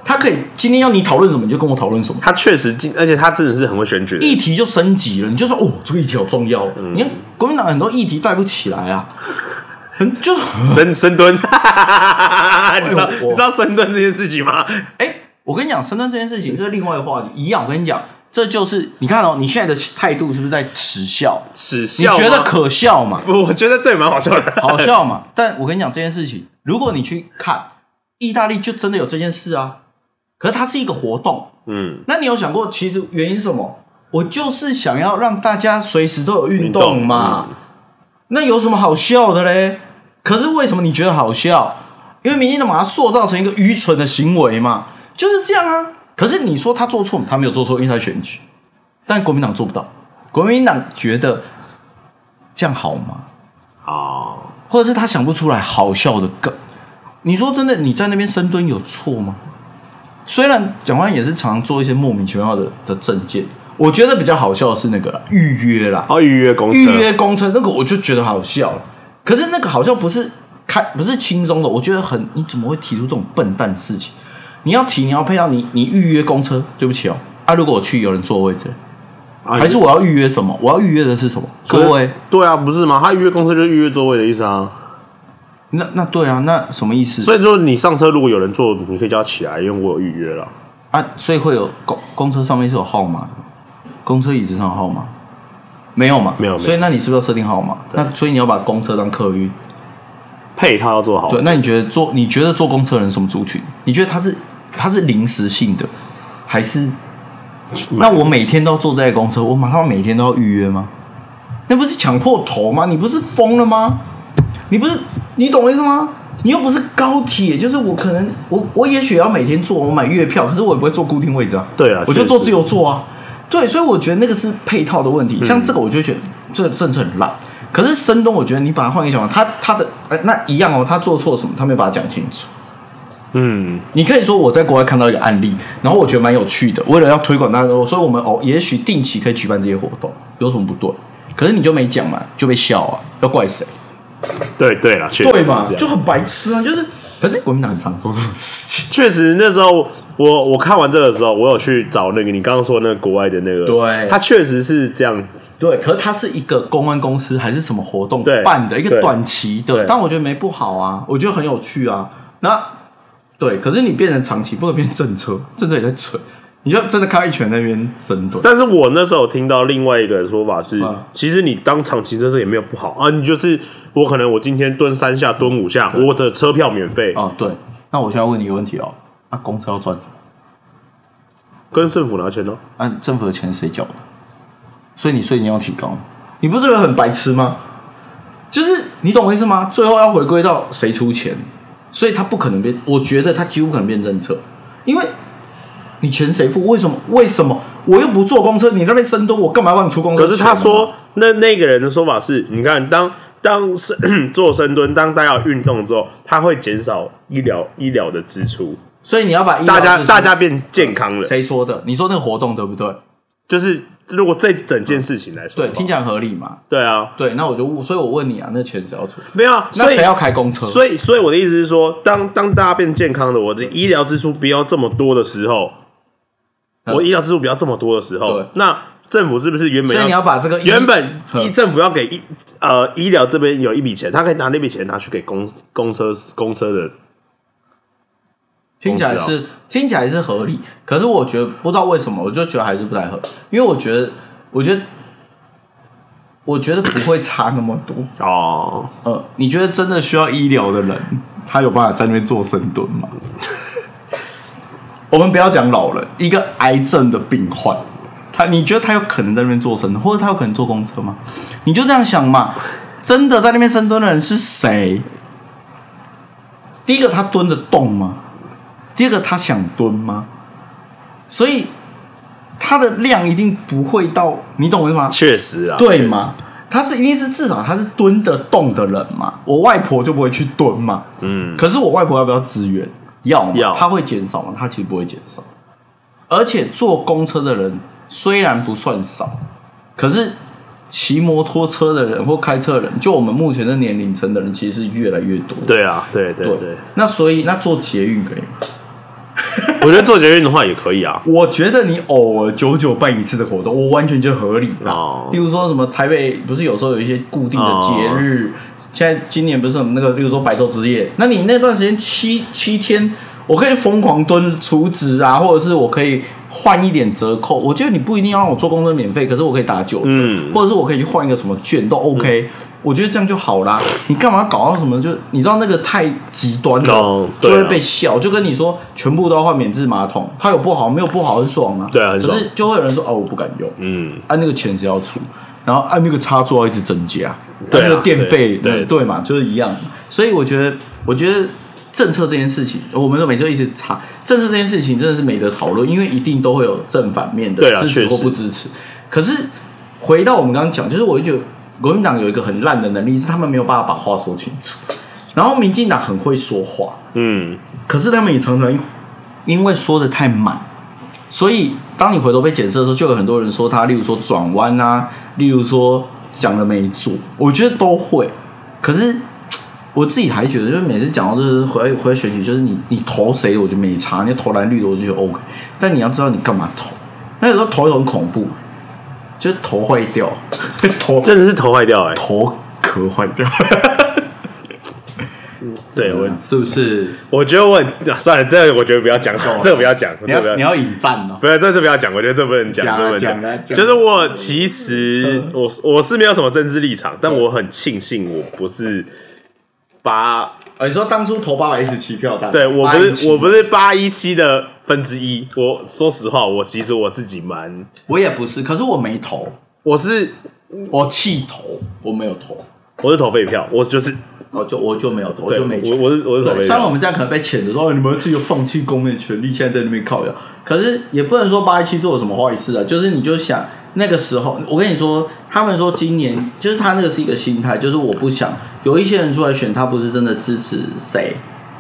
他可以今天要你讨论什么你就跟我讨论什么。他确实进，而且他真的是很会选举的。议题就升级了，你就说哦，这个议题好重要。你看国民党很多议题带不起来啊，<laughs> 很就深深蹲，<laughs> 你知道哎你知道深蹲这件事情吗？哎、我跟你讲，深蹲这件事情这是另外一个话题。一样，我跟你讲，这就是你看哦，你现在的态度是不是在耻笑？耻你笑你，觉得可笑吗？不？我觉得对，蛮好笑的。好笑嘛？但我跟你讲这件事情，如果你去看意大利，就真的有这件事啊。可是它是一个活动，嗯，那你有想过，其实原因是什么？我就是想要让大家随时都有运动嘛。那有什么好笑的嘞？可是为什么你觉得好笑？因为民进党把它塑造成一个愚蠢的行为嘛，就是这样啊。可是你说他做错，他没有做错，因为他选举，但国民党做不到。国民党觉得这样好吗？啊，或者是他想不出来好笑的梗。你说真的，你在那边深蹲有错吗？虽然蒋万也是常常做一些莫名其妙的的证件，我觉得比较好笑的是那个啦预约啦，哦，预约公车，预约公车那个我就觉得好笑了。可是那个好像不是开不是轻松的，我觉得很你怎么会提出这种笨蛋事情？你要提你要配到你你预约公车，对不起哦，啊，如果我去有人坐位置，啊还是我要预约什么？我要预约的是什么可是座位？对啊，不是吗？他预约公车就是预约座位的意思啊。那那对啊，那什么意思？所以说你上车如果有人坐，你可以叫他起来，因为我有预约了。啊，所以会有公公车上面是有号码的，公车椅子上有号码，没有嘛？没有没有所以那你是不是要设定号码？那所以你要把公车当客运。配套要做好。对，那你觉得坐你觉得坐公车的人什么族群？你觉得他是他是临时性的，还是？那我每天都要坐这台公车，我马上每天都要预约吗？那不是抢破头吗？你不是疯了吗？你不是你懂我意思吗？你又不是高铁，就是我可能我我也许要每天坐，我买月票，可是我也不会坐固定位置啊。对啊我就坐自由座啊。对，所以我觉得那个是配套的问题。像这个，我就觉得这个政策很烂。可是深东，我觉得你把它换一个想法，他他的哎那一样哦，他做错什么，他没有把它讲清楚。嗯，你可以说我在国外看到一个案例，然后我觉得蛮有趣的，为了要推广大家，所以我们哦，也许定期可以举办这些活动，有什么不对？可是你就没讲嘛，就被笑啊，要怪谁？对对啦，确实对嘛就很白痴啊，就是。可是国民党很常做这种事情，确实，那时候我我看完这个的时候，我有去找那个你刚刚说那个国外的那个，对。他确实是这样子，对。可是它是一个公安公司还是什么活动对。办的一个短期对。的，但我觉得没不好啊，我觉得很有趣啊。那对，可是你变成长期，不能变政策，政策也在蠢，你就真的看到一拳那边深蹲。但是我那时候有听到另外一个说法是，嗯其实你当长期这事也没有不好啊，你就是我可能我今天蹲三下蹲五下，我的车票免费，哦，对，那我现在问你一个问题哦，那、公车要赚什么？跟政府拿钱呢、按、政府的钱谁缴的？所以你税金要提高，你不是觉得很白痴吗？就是你懂我意思吗？最后要回归到谁出钱，所以他不可能变，我觉得他几乎可能变政策，因为你钱谁付？为什么？为什么我又不坐公车？你那边深蹲，我干嘛帮你出公车？可是他说，那那个人的说法是，你看，当当深 <clears throat> 做深蹲，当大家有运动之后，他会减少医疗医疗的支出，所以你要把大家大家变健康了。谁说的？你说那个活动对不对？就是如果这整件事情来说对，听起来合理嘛？对啊，对，那我就问，所以我问你啊，那钱谁要出？没有啊，所以那谁要开公车？所以所以我的意思是说，当当大家变健康的，我的医疗支出不要这么多的时候，嗯我医疗支出不要这么多的时候，那政府是不是原本所以你要把这个原本嗯医政府要给医呃医疗这边有一笔钱，他可以拿那笔钱拿去给公公车公车的，听起来是听起来是合理，可是我觉得不知道为什么，我就觉得还是不太合理，因为我觉得，我觉得，我觉得不会差那么多。哦，呃，你觉得真的需要医疗的人，他有办法在那边做深蹲吗？我们不要讲老人，一个癌症的病患，他你觉得他有可能在那边做深蹲，或者他有可能坐公车吗？你就这样想嘛。真的在那边深蹲的人是谁？第一个，他蹲得动吗？第二个，他想蹲吗？所以他的量一定不会到，你懂我意思吗？确实啊，对嘛？他是一定是至少他是蹲得动的人嘛。我外婆就不会去蹲嘛。嗯，可是我外婆要不要支援？要嘛，要她会减少吗？她其实不会减少。而且坐公车的人虽然不算少，可是骑摩托车的人或开车的人，就我们目前的年龄层的人，其实是越来越多。对啊，对对对，那所以那坐捷运可以吗？<laughs> 我觉得做捷运的话也可以啊。我觉得你偶尔久久办一次的活动，我完全就合理啦。哦例如说什么台北不是有时候有一些固定的节日，现在今年不是有那个，例如说白昼之夜，那你那段时间七七天，我可以疯狂蹲储值啊，或者是我可以换一点折扣。我觉得你不一定要让我做公车免费，可是我可以打九折，嗯或者是我可以去换一个什么券都 OK。我觉得这样就好啦，<laughs> 你干嘛搞到什么？就你知道那个太极端了，哦就会被笑。就跟你说，全部都要换免治马桶，它有不好没有不好，很爽啊。对啊很爽可是就会有人说，哦，我不敢用，嗯，按、那个钱是要出，然后按、那个插座要一直增加，对那个电费，对对嘛，就是一样。所以我觉得，我觉得政策这件事情，我们都每周一直查政策这件事情，真的是没得讨论，因为一定都会有正反面的支持或不支持。可是回到我们刚刚讲，就是我就觉得国民党有一个很烂的能力，是他们没有办法把话说清楚。然后民进党很会说话，嗯，可是他们也常常因因为说的太满，所以当你回头被检测的时候，就有很多人说他，例如说转弯啊，例如说讲了没做，我觉得都会。可是我自己还觉得，就是每次讲到就是回来回来选举，就是你你投谁我就没差，你投蓝绿的我就觉得 OK，但你要知道你干嘛投，那有时候投一投很恐怖，就是头坏掉，<laughs> 头真的是头坏掉哎、头壳坏掉，<laughs> 对我，是不是？我觉得我很啊算了，这个我觉得不要讲，这个不要讲，你这个不要。要你要引战哦。不是，这次不要讲，我觉得这不能讲，这不能讲。就是我其实我我是没有什么政治立场，但我很庆幸我不是八，呃，你说当初投八百一十七票大，对我不817是我不是八一七的分之一。我说实话，我其实我自己蛮，我也不是，可是我没投，我是我弃投，我没有投，我是投废票，我就是我就我就没有投，我对就没去。我我是我是投对，废，虽然我们这样可能被谴责说哦你们自己放弃公民权利，现在在那边靠摇，可是也不能说八一七做了什么坏事啊。就是你就想那个时候，我跟你说，他们说今年 <laughs> 就是他那个是一个心态，就是我不想有一些人出来选，他不是真的支持谁，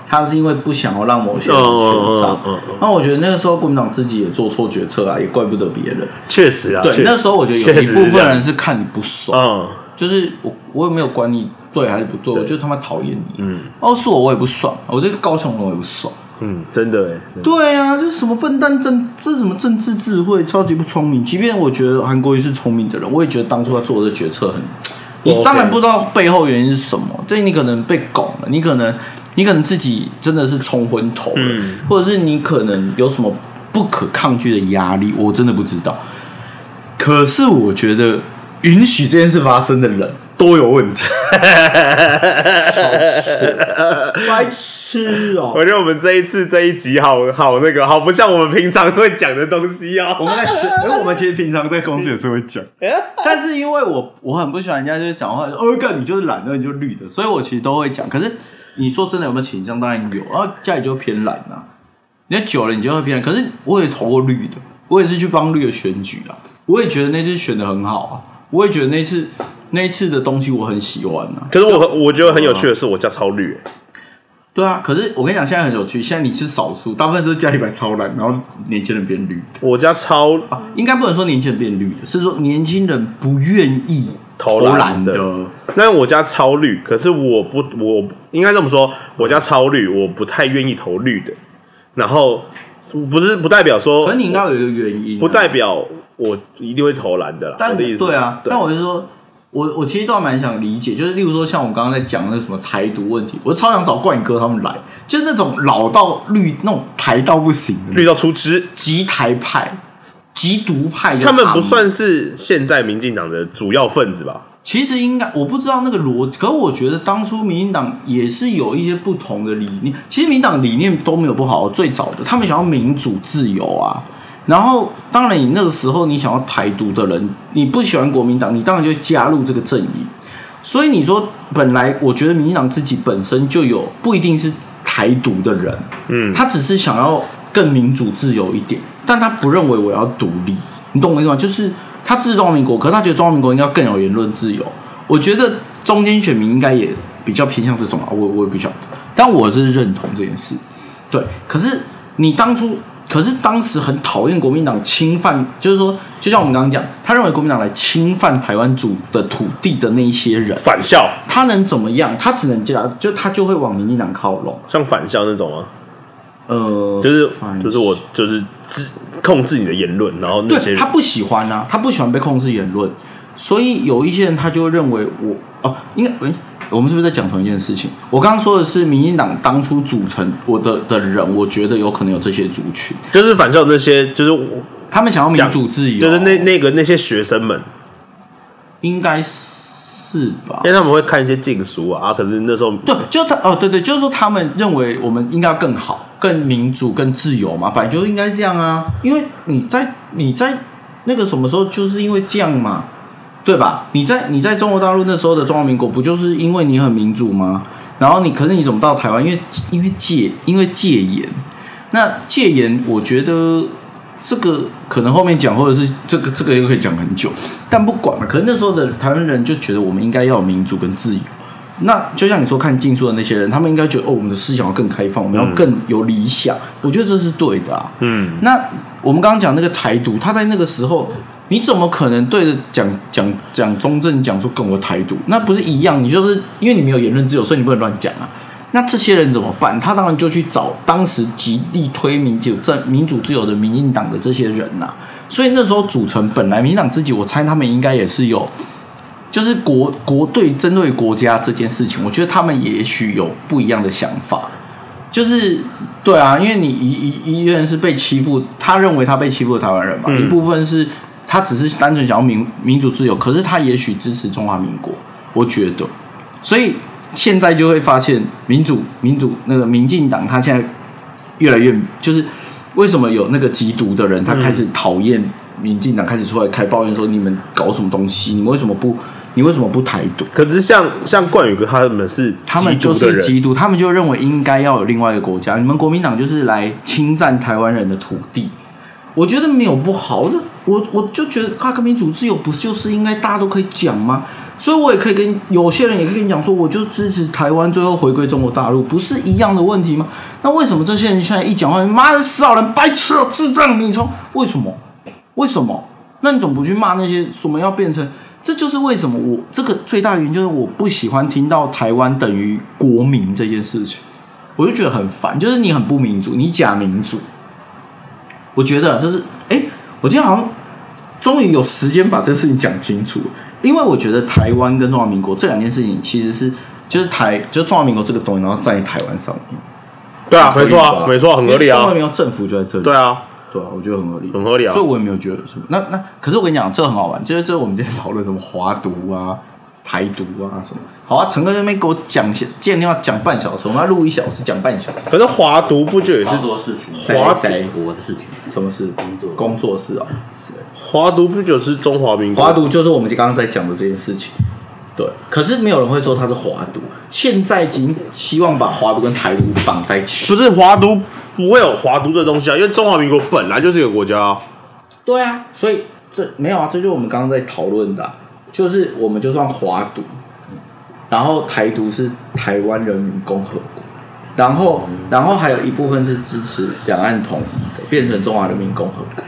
他是因为不想要让某些人选上。那我觉得那个时候国民党自己也做错决策啊，也怪不得别人。确实啊，对，那时候我觉得有一部分人是看你不爽，嗯，就是我我也没有管你对还是不对，对我就他妈讨厌你。嗯，哦，是我我也不爽，我这个高雄人我也不爽。嗯，真的哎，对啊，这什么笨蛋政，这什么政治智慧，超级不聪明。即便我觉得韩国瑜是聪明的人，我也觉得当初他做的决策很，你当然不知道背后原因是什么，这你可能被拱了，你可能你可能自己真的是冲昏头了，嗯或者是你可能有什么不可抗拒的压力，我真的不知道。可是我觉得允许这件事发生的人都有问题，<laughs> 白痴哦、我觉得我们这一次这一集好好那个好不像我们平常会讲的东西哦。我们在学，因为我们其实平常在公司也是会讲，<laughs> 但是因为我我很不喜欢人家就是讲话，哦，干你就是懒，那你就绿的，所以我其实都会讲。可是你说真的有没有倾向？当然有，然后家里就偏懒呐、你久了你就会偏懒。可是我也投过绿的，我也是去帮绿的选举啊，我也觉得那次选的很好啊，我也觉得那次那一次的东西我很喜欢啊。可是我我觉得很有趣的是，我家超绿欸，对啊，可是我跟你讲，现在很有趣，现在你是少数，大部分都是家里摆超蓝，然后年轻人变绿。我家超啊，应该不能说年轻人变绿的，是说年轻人不愿意投蓝的篮的。但我家超绿，可是我不，我应该这么说，我家超绿，我不太愿意投绿的。然后不是不代表说可说是，你应该有一个原因啊、不代表我一定会投蓝的啦。但我的意思对啊，对但我是说，我我其实倒蛮想理解，就是例如说像我刚刚在讲那个什么台独问题，我超想找冠哥他们来，就是那种老到绿那种台到不行的绿到出汁，极台派、极独派的他们不算是现在民进党的主要分子吧？其实应该我不知道那个逻，可是我觉得当初民进党也是有一些不同的理念。其实民进党理念都没有不好，最早的他们想要民主自由啊，然后，当然你那个时候你想要台独的人，你不喜欢国民党，你当然就会加入这个阵营。所以你说，本来我觉得民进党自己本身就有不一定是台独的人，嗯，他只是想要更民主自由一点，但他不认为我要独立，你懂我意思吗？就是他支持中华民国，可是他觉得中华民国应该更有言论自由。我觉得中间选民应该也比较偏向这种啊，我我也不晓得，但我是认同这件事。对，可是你当初，可是当时很讨厌国民党侵犯，就是说，就像我们刚刚讲，他认为国民党来侵犯台湾主的土地的那一些人，反校，他能怎么样？他只能这样，就他就会往民进党靠拢。像反校那种吗？呃，就是就是我就是制控制你的言论，然后那些人对他不喜欢啊，他不喜欢被控制言论，所以有一些人他就会认为我哦，应该诶，我们是不是在讲同一件事情？我刚刚说的是民进党当初组成我的的人，我觉得有可能有这些族群，就是反校那些，就是我他们想要民主自由，就是那那个那些学生们，应该是吧因？为他们会看一些禁书啊，啊可是那时候对，就他哦，对对，就是说他们认为我们应该要更好、更民主、更自由嘛，本来就应该这样啊。因为你在你在那个什么时候，就是因为这样嘛，对吧？你在你在中国大陆那时候的中华民国，不就是因为你很民主吗？然后你可是你怎么到台湾？因为因为戒因为戒严，那戒严，我觉得这个可能后面讲，或者是这个这个又可以讲很久，但不管了。可是那时候的台湾人就觉得我们应该要有民主跟自由。那就像你说看禁书的那些人，他们应该觉得哦，我们的思想要更开放，我们要更有理想。我觉得这是对的啊。嗯，那我们刚刚讲那个台独，他在那个时候，你怎么可能对着讲讲讲中正讲出跟我台独？那不是一样？你就是因为你没有言论自由，所以你不能乱讲啊。那这些人怎么办？他当然就去找当时极力推民主、政民主自由的民进党的这些人呐、所以那时候组成本来民进党自己，我猜他们应该也是有，就是国国对针对国家这件事情，我觉得他们也许有不一样的想法。就是对啊，因为你一一一个人是被欺负，他认为他被欺负的台湾人嘛，嗯一部分是他只是单纯想要民民主自由，可是他也许支持中华民国，我觉得，所以现在就会发现民主民主那个民进党，他现在越来越就是为什么有那个缉毒的人，他开始讨厌民进党，开始出来开抱怨说你们搞什么东西，你们为什么不你为什么不台独？可是像像冠宇哥他们是他们就是缉毒，他们就认为应该要有另外一个国家。你们国民党就是来侵占台湾人的土地，我觉得没有不好。我我我就觉得，他跟民主自由不就是应该大家都可以讲吗？所以我也可以跟有些人也可以跟你讲说，我就支持台湾最后回归中国大陆，不是一样的问题吗？那为什么这些人现在一讲话，妈的死老人、白痴哦、智障、米虫？为什么？为什么？那你怎么不去骂那些什么要变成？这就是为什么我这个最大原因就是我不喜欢听到台湾等于国民这件事情，我就觉得很烦，就是你很不民主，你假民主。我觉得就是，哎，我今天好像终于有时间把这个事情讲清楚，因为我觉得台湾跟中华民国这两件事情其实是就是台就是中华民国这个东西，然后站在台湾上面，对啊，没错啊，吧没错，很合理啊。中华啊，民国政府就在这里，对啊，对啊，我觉得很合理，很合理啊。所以我也没有觉得什么。那那可是我跟你讲，这个很好玩，就是这我们今天讨论什么华独啊、台独啊什么。好啊，陈哥那边给我讲，今天要讲半小时，我们要录一小时，讲半小时。可是华独不就也是超多事情，谁华谁国的事情，什么事？工作工作室啊，是华独不就是中华民国？华独就是我们刚刚在讲的这件事情。对，可是没有人会说它是华独。现在已经希望把华独跟台独绑在一起。不是华独不会有华独这东西啊，因为中华民国本来就是一个国家啊。对啊，所以这没有啊，这就是我们刚刚在讨论的啊、就是我们就算华独，然后台独是台湾人民共和国，然后然后还有一部分是支持两岸统一的，变成中华人民共和国。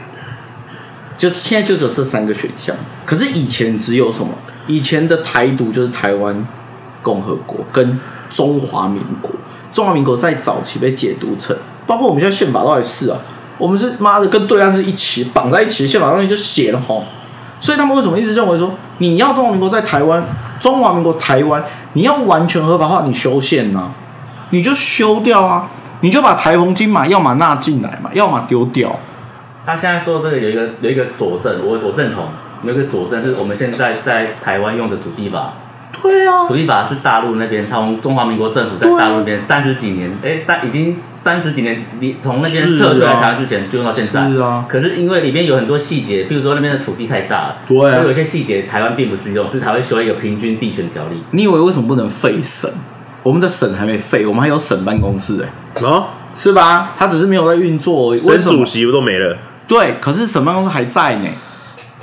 就现在就只有这三个选项，可是以前只有什么？以前的台独就是台湾共和国跟中华民国。中华民国在早期被解读成，包括我们现在宪法都还是啊，我们是妈的跟对岸是一起绑在一起，宪法上面就写了吼。所以他们为什么一直认为说，你要中华民国在台湾，中华民国台湾，你要完全合法化，你修宪呐、你就修掉啊，你就把台澎金马要么纳进来嘛，要么丢掉。他现在说这个有一个有一个佐证，我我认同，有一个佐证是我们现在在台湾用的土地法。对啊土，地法是大陆那边，他从中华民国政府在大陆那边三十几年，哎、三已经三十几年，你从那边撤退来台湾之前就用到现在。是啊可是因为里面有很多细节，比如说那边的土地太大了，对啊所以有些细节台湾并不适用，是才会修一个平均地权条例。你以为为什么不能废省？我们的省还没废，我们还有省办公室哎、啊，是吧？他只是没有在运作省主？席不都没了？对，可是省办公室还在呢。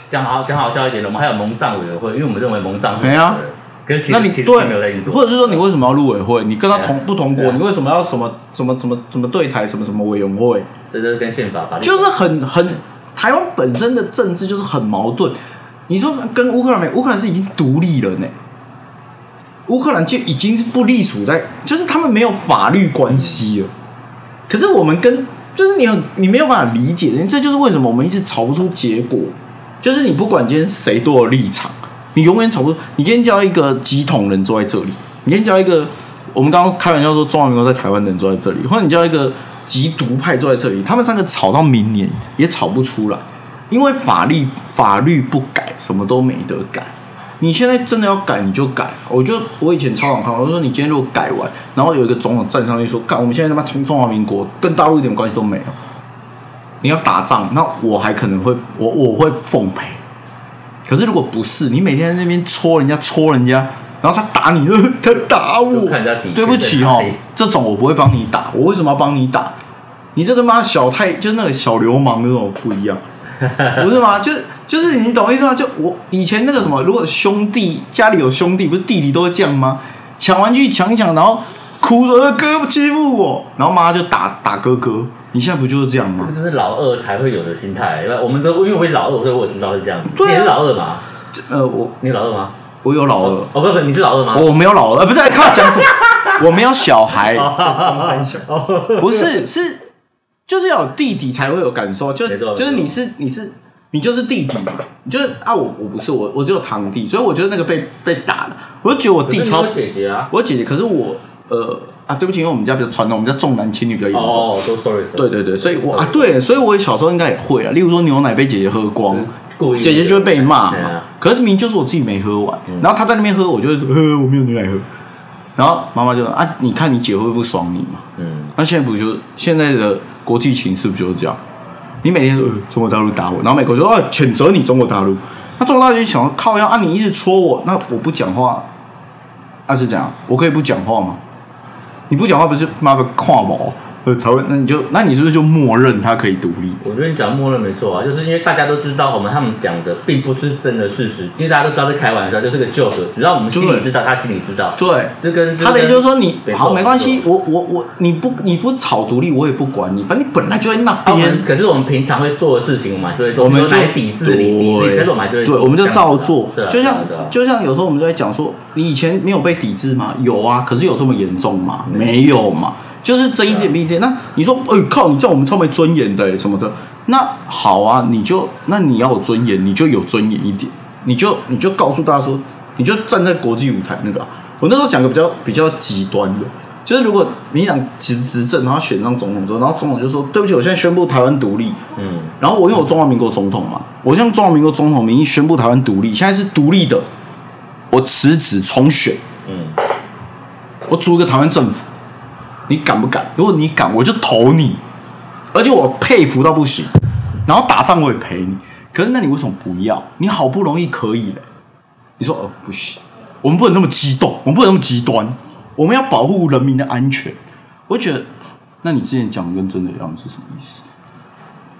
讲好讲好笑一点的，我们还有蒙藏委员会，因为我们认为蒙藏是哎呀好那你对运，作，或者是说你为什么要入委会？你跟他同不同国，啊你为什么要什么什么什么什么对台什么什么委员会？这就是跟宪法法律就是很很台湾本身的政治就是很矛盾。你说跟乌克兰没？乌克兰是已经独立了呢，乌克兰就已经是不隶属在，就是他们没有法律关系了。可是我们跟就是你很你没有办法理解，这就是为什么我们一直吵不出结果。就是你不管今天谁多有立场，你永远吵不出。你今天叫一个极统人坐在这里，你今天叫一个我们刚刚开玩笑说中华民国在台湾人坐在这里，或者你叫一个极独派坐在这里，他们三个吵到明年也吵不出来，因为法律法律不改，什么都没得改。你现在真的要改你就改，我就我以前超想看，我说你今天如果改完，然后有一个总统站上去说，干我们现在他妈从中华民国跟大陆一点关系都没有，你要打仗，那我还可能会我我会奉陪。可是如果不是，你每天在那边戳人家戳人家，然后他打你，呃 <laughs> 他打我对不起哦这种我不会帮你打，我为什么要帮你打？你这个妈小太就是那个小流氓那种不一样，<laughs> 不是吗？就是就是你懂意思吗？就我以前那个什么，如果兄弟家里有兄弟，不是弟弟都会这样吗？抢玩具抢一抢，然后哭着呃哥欺负我，然后妈就打打哥哥。你现在不就是这样吗这？就是老二才会有的心态。因为我们都因为我是老二，所以我也知道是这样。对啊你是老二吗？呃，我你老二吗？我有老二，哦，不不，你是老二吗？我没有老二，呃，不是，看我讲什么？<laughs> 我没有小孩，公三小，不是是，就是要有弟弟才会有感受，就就是你是你是你就是弟弟嘛，你就是啊，我我不是我我只有堂弟，所以我觉得那个被被打了，我就觉得我弟超姐姐啊。我姐姐，可是我呃啊，对不起，因为我们家比较传统，我们家重男轻女比较严重。哦，都 sorry。对对对，所以我啊，对，所以我小时候应该也会啊。例如说牛奶被姐姐喝光，姐姐就会被骂嘛。可是明明就是我自己没喝完，然后她在那边喝，我就会说，呃，我没有牛奶喝。然后妈妈就说啊，你看你姐会不会不爽你嘛？嗯，那现在不就现在的国际情势不就是这样？你每天说、呃、中国大陆打我，然后美国就说啊谴责你中国大陆，那中国大陆就想说靠要啊，你一直戳我，那我不讲话，那、是这样？我可以不讲话吗？你不讲话不是妈的跨毛，呃才会，那你就那你是不是就默认他可以独立？我觉得你讲默认没错啊，就是因为大家都知道我们他们讲的并不是真的事实，因为大家都知道是开玩笑，就是个 joke，只要我们心里知道，他心里知道。对，就跟他的意思就是说你好没关系我我我你不你不炒独立，我也不管你，反正你本来就在那边们。可是我们平常会做的事情，我们还是会做。我们来抵制你，可是我们还是会对，我们就照做就像就像有时候我们就在讲说，你以前没有被抵制吗？有啊，可是有这么严重吗？没有嘛，就是睁一只眼闭一只眼。那你说，哎靠，你叫我们超没尊严的、欸什么的，那好啊，你就那你要有尊严，你就有尊严一点，你就你就告诉大家说，你就站在国际舞台那个啊、我那时候讲个比较比较极端的。就是如果民进党其实执政，然后选上总统之后，然后总统就说：“对不起，我现在宣布台湾独立。”嗯，然后我因为我中华民国总统嘛，我向中华民国总统名义宣布台湾独立，现在是独立的，我辞职重选，嗯，我组一个台湾政府，你敢不敢？如果你敢，我就投你，而且我佩服到不行，然后打仗我也陪你。可是那你为什么不要？你好不容易可以了，你说哦不行，我们不能那么激动，我们不能那么极端，我们要保护人民的安全。我觉得，那你之前讲的跟真的一样是什么意思？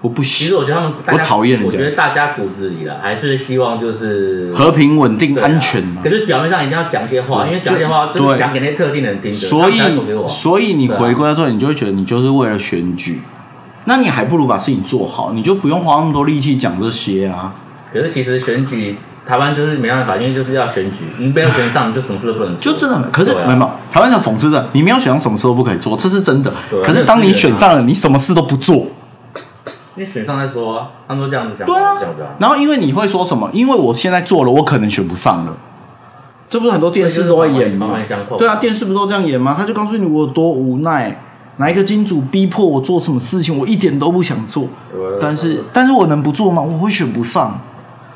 我不希其实，我觉得他们大家我讨厌人家我觉得大家骨子里了，还是希望就是和平稳定、对啊安全嘛可。是表面上一定要讲一些话，因为讲一些话对就是讲给那些特定的人听的，所他们才投给以，我。所以你对啊回归到这里，你就会觉得你就是为了选举，那你还不如把事情做好，你就不用花那么多力气讲这些啊。可是其实选举，台湾就是没办法，因为就是要选举，你没有选上，你就什么事都不能做。就真的没，可是对啊没有没有，台湾的讽刺的，你没有选上，什么事都不可以做，这是真的对啊。可是当你选上了，你什么事都不做，你选上再说啊，他们都这样子讲，对啊这样子啊。然后因为你会说什么？因为我现在做了，我可能选不上了。这不是很多电视都在演吗环环相扣？对啊，电视不都这样演吗？他就告诉你我有多无奈，哪一个金主逼迫我做什么事情，我一点都不想做。但是，但是我能不做吗？我会选不上。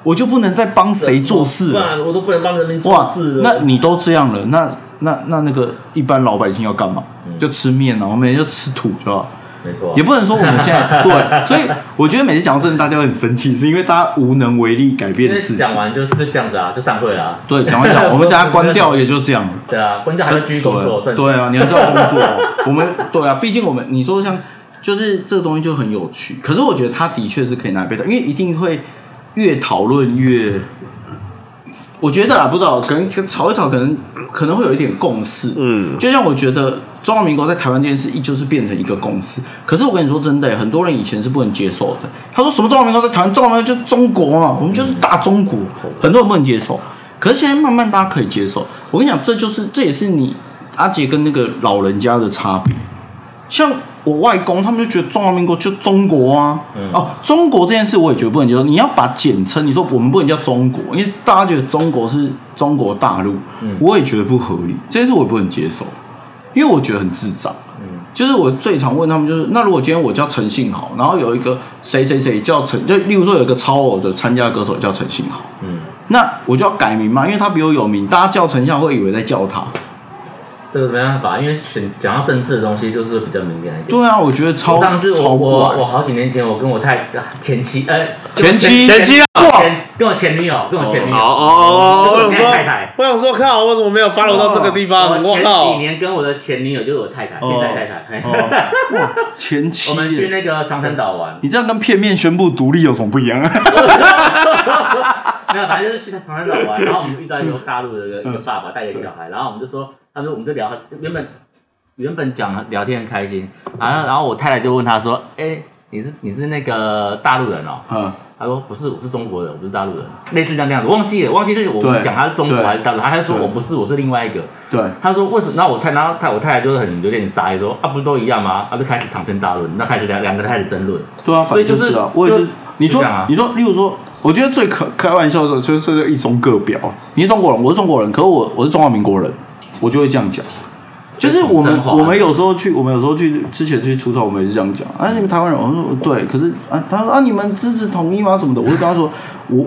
我就不能再帮谁做事不了？然我都不能帮人民做哇事，了。那你都这样了，那那那那个一般老百姓要干嘛？就吃面啊，我每天就吃土就好。没错，也不能说我们现在对，所以我觉得每次讲到这个，大家会很生气，是因为大家无能为力改变事情。讲。完就就这样子啊，就散会了啊。对，讲完讲，我们大家关掉也就这样。了。对啊，关掉还是继续工作。对对啊，你还是要工作。我们对啊，毕竟我们你说像就是这个东西就很有趣，可是我觉得它的确是可以拿来被讨，因为一定会越讨论越。我觉得啊，不知道，可能吵一吵，可能可能会有一点共识。嗯，就像我觉得中华民国在台湾这件事，一就是变成一个共识。可是我跟你说真的，很多人以前是不能接受的。他说什么中华民国在台湾，中华民国就是中国嘛，我们就是大中国，很多人不能接受。可是现在慢慢大家可以接受。我跟你讲，这就是这也是你阿杰跟那个老人家的差别。像我外公他们就觉得中华民国就中国啊，哦，中国这件事我也觉得不能接受。你要把简称，你说我们不能叫中国，因为大家觉得中国是中国大陆，我也觉得不合理。这件事我也不能接受，因为我觉得很智障。嗯就是我最常问他们，就是那如果今天我叫陈信豪，然后有一个谁谁谁叫陈，就例如说有一个超偶的参加歌手叫陈信豪，嗯，那我就要改名嘛，因为他比我有名，大家叫陈信豪会以为在叫他。这个没办法，因为选讲到政治的东西就是比较敏感一点。对啊，我觉得超我上次超我我我。好几年前，我跟我太前妻呃前妻前妻跟我前女友跟我前女友哦哦哦，我太太说，我想说，靠，我怎么没有 follow 到这个地方？我几！年跟我的前女友就是我太太，哦现在太太。哦，哇，前妻 <laughs> 我们去，那个长城岛玩，你这样跟片面宣布独立有什么不一样啊？<laughs> 没有，反正就是去长城岛玩，然后我们遇到一个大陆的一个一个爸爸带着小孩，然后我们就说，他说我们就聊，原本原本讲聊天很开心，然后然后我太太就问他说，哎，你是你是那个大陆人哦？嗯，他说不是，我是中国人，我不是大陆人，类似这样这样子，忘记了，忘记是我们对讲他是中国对还是大陆，他还说我不是，我是另外一个。对，他说为什么？那我太，然后太我太太就是很有点傻，说啊不是都一样吗？他就开始长篇大论，那开始两两个人开始争论。对啊，反正所以就是啊，我也是。你说你说，例如说，我觉得最可开玩笑的时候就是一中各表。你是中国人，我是中国人，可是我我是中华民国人，我就会这样讲。就是我们我们有时候去，我们有时候去之前去出差，我们也是这样讲。啊，你们台湾人，我说对，可是啊，他说啊，你们支持统一吗？什么的，我就跟他说，我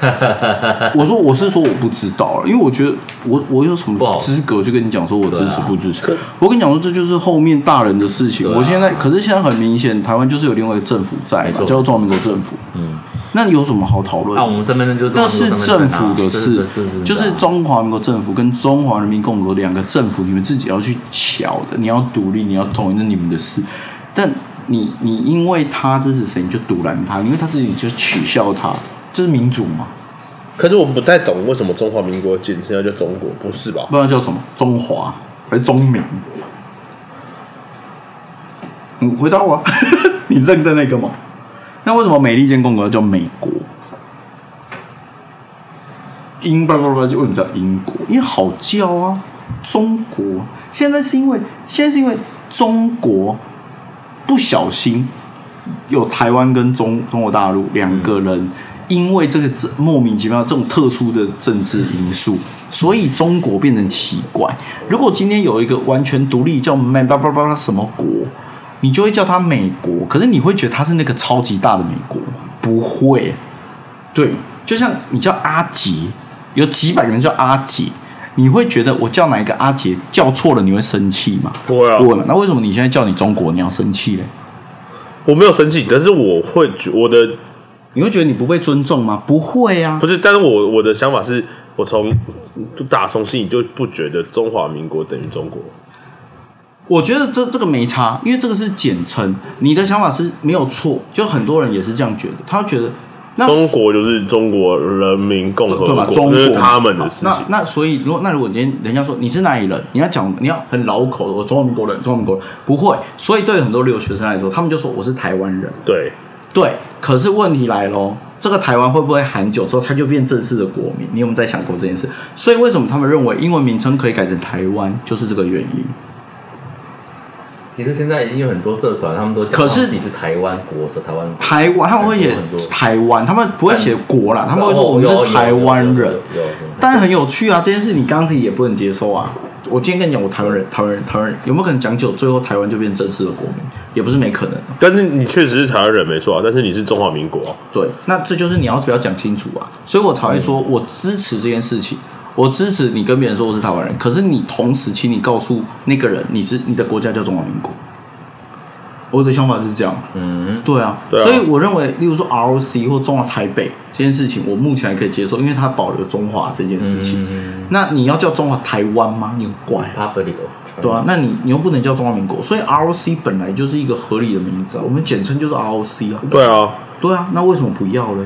<laughs> 我说我是说我不知道了，因为我觉得我我有什么资格去跟你讲说我支持不支持？我跟你讲说这就是后面大人的事情。啊我现在可是现在很明显，台湾就是有另外一个政府在嘛，叫做中华民国政府。嗯，那有什么好讨论的？那我们身份证就是这是政府的事，就就是中华民国政府跟中华人民共和国两个政府，你们自己要去瞧的。你要独立，你要统一，那你们的事。但你你因为他支持谁，你就堵拦他；因为他自己就取笑他，这是民主嘛？可是我不太懂为什么中华民国简称要叫中国，不是吧？不知道叫什么中华还是中民？你回答我啊，<laughs> 你认真那个吗？那为什么美利坚共和国叫美国？英巴拉巴拉就为什么叫英国？因为好叫啊，中国。现在是因为现在是因为中国不小心有台湾跟中中国大陆两个人，因为这个政莫名其妙这种特殊的政治因素，所以中国变成奇怪。如果今天有一个完全独立叫美巴拉巴什么国，你就会叫它美国，可是你会觉得它是那个超级大的美国吗？不会。对，就像你叫阿杰，有几百个人叫阿杰，你会觉得我叫哪一个阿杰叫错了，你会生气吗？会啊不会嘛？那为什么你现在叫你中国，你要生气嘞？我没有生气，但是我会觉我的你会觉得你不被尊重吗？不会啊不，是，但是我我的想法是，我从就打从心里就不觉得中华民国等于中国。我觉得这这个没差，因为这个是简称。你的想法是没有错，就很多人也是这样觉得，他觉得那中国就是中国人民共和？国，中国这是他们的事情。那那所以，如果那如果今天人家说你是哪里人，你要讲你要很老口的，我中华民国人，中华民国人不会。所以对很多留学生来说，他们就说我是台湾人。对，对，可是问题来喽，这个台湾会不会很久之后，它就变正式的国民？你有没有在想过这件事？所以为什么他们认为英文名称可以改成台湾，就是这个原因。其实现在已经有很多社团，他们都讲可是自己是台湾国，是台湾。台湾他们会写台湾，他们不会写国啦，他们会说我们是台湾人。有有有有有有当然很有趣啊，这件事你刚刚自己也不能接受啊。我今天跟你讲，我台湾人，台湾人，台湾人，有没有可能讲久，最后台湾就变正式的国民？也不是没可能。但是你确实是台湾人没错啊，但是你是中华民国啊，对，那这就是你要不要讲清楚啊，所以我才会说我支持这件事情，我支持你跟别人说我是台湾人，可是你同时，请你告诉那个人你是你的国家叫中华民国。我的想法是这样，嗯，对啊，对啊所以我认为，例如说 ROC 或中华台北这件事情，我目前还可以接受，因为它保留中华这件事情。那你要叫中华台湾吗？你很怪啊。对啊，那你你又不能叫中华民国，所以 ROC 本来就是一个合理的名字啊，我们简称就是 ROC 啊。对啊，对啊，那为什么不要嘞？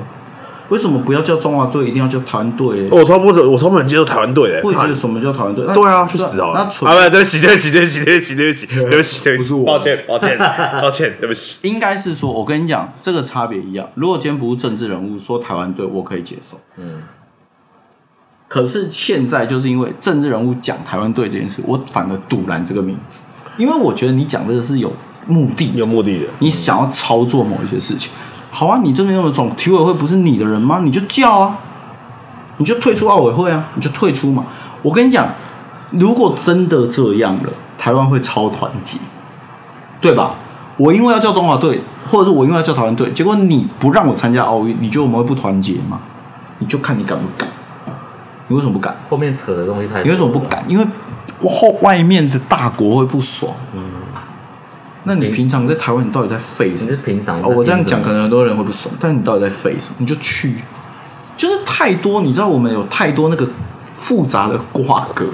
为什么不要叫中华队，一定要叫台湾队嘞？我超不我超不能接受台湾队的，我也觉得什么叫台湾队？那对啊，去死！啊，那纯不，对不起，对不起，对不起，对不起，对不起，<laughs> 对不起，对不是我抱歉，<laughs> 抱歉，抱歉，对不起。应该是说，我跟你讲，这个差别一样。如果今天不是政治人物说台湾队，我可以接受。嗯，可是现在就是因为政治人物讲台湾队这件事，我反而堵拦这个名字，因为我觉得你讲这个是有目的的有目的的，你想要操作某一些事情。好啊，你这边那么重，体委会不是你的人吗？你就叫啊，你就退出奥委会啊，你就退出嘛。我跟你讲，如果真的这样了，台湾会超团结，对吧？我因为要叫中华队，或者是我因为要叫台湾队，结果你不让我参加奥运，你觉得我们会不团结吗？你就看你敢不敢。你为什么不敢？后面扯的东西太，你为什么不敢？因为后外面的大国会不爽。那你平常在台湾，你到底在废什么？你是？平常哦，我这样讲可能能很多人会不爽，但你到底在废什么？你就去，就是太多，你知道我们有太多那个复杂的瓜葛。了，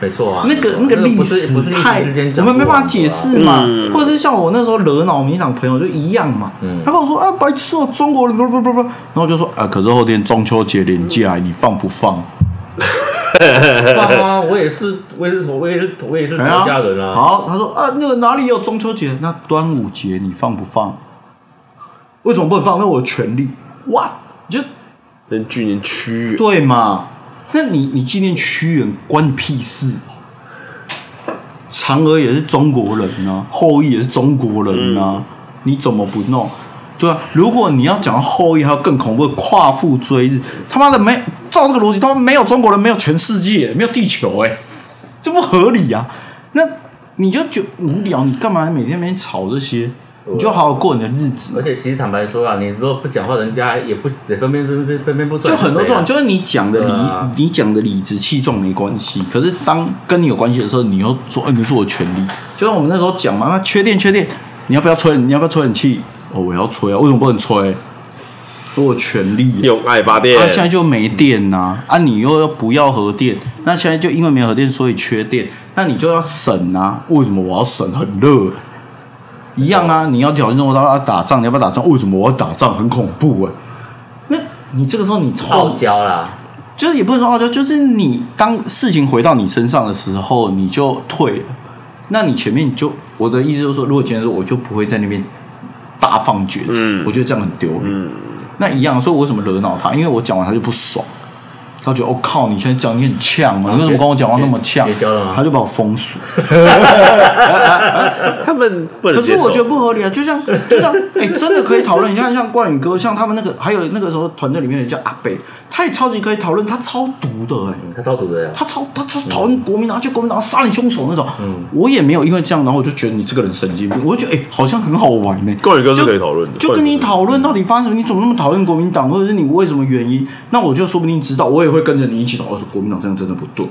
没错啊，那个那个历不是不是历史史太之间，我讲不完的啊们没办法解释嘛，嗯。或者是像我那时候惹恼民进党朋友就一样嘛，嗯。他跟我说啊白痴哦，中国人不不不不，然后我就说啊，可是后天中秋节连假，你放不放？<laughs> 放啊，我也是，我也是，我也是，我也是国哎呀家人啊。好，他说啊，那个哪里有中秋节？那端午节你放不放？为什么不能放？那我的权利。哇，你就跟巨年屈原，对嘛？那你你纪念屈原关你屁事？嫦娥也是中国人啊，后羿也是中国人啊，你怎么不弄？对啊，如果你要讲到后羿，还有更恐怖的夸父追日，他妈的没照这个逻辑，他妈没有中国人，没有全世界，没有地球、哎，这不合理啊！那你就觉得无聊，你干嘛每天每天吵这些？你就好好过你的日子而。且其实坦白说啊，你如果不讲话，人家也不也分辨分辨分辨不出来就很多这种，就是你讲的理、啊你讲的理直气壮没关系，可是当跟你有关系的时候，你又说，哎、你是我的权利。就像我们那时候讲嘛，那缺电缺电，你要不要吹？你要不要吹冷气？哦，我要吹啊，为什么不能吹？我有权利、啊。用爱发电啊，，现在就没电呐、啊，你又要不要核电？那现在就因为没有核电，所以缺电，那你就要省啊。为什么我要省？很热，一样啊。你要挑战中国要打仗，你要不要打仗？为什么我要打仗？很恐怖哎、那你这个时候你傲后娇啦，就是也不能说傲娇，就是你当事情回到你身上的时候，你就退了。那你前面你就我的意思就是说，如果今天说我就不会在那边大放厥词，嗯我觉得这样很丢脸。那一样，所以我为什么惹恼他？因为我讲完他就不爽，他觉得我、哦、靠，你现在讲你很呛嘛，你为什么跟我讲话那么呛？他就把我封锁。他们。可是我觉得不合理啊，就像就像哎、真的可以讨论。你看像冠宇哥，像他们那个，还有那个时候团队里面有叫阿北，他也超级可以讨论，他超毒的哎、嗯他超毒的呀。他超他超讨厌国民党，就国民党杀人凶手那种。我也没有因为这样，然后我就觉得你这个人神经病，我就觉得哎、好像很好玩呢、冠宇哥是可以讨论的，就跟你讨论到底发生什么，你怎么那么讨厌国民党，或者是你为什么原因？那我就说不定知道，我也会跟着你一起讨论国民党这样真的不对。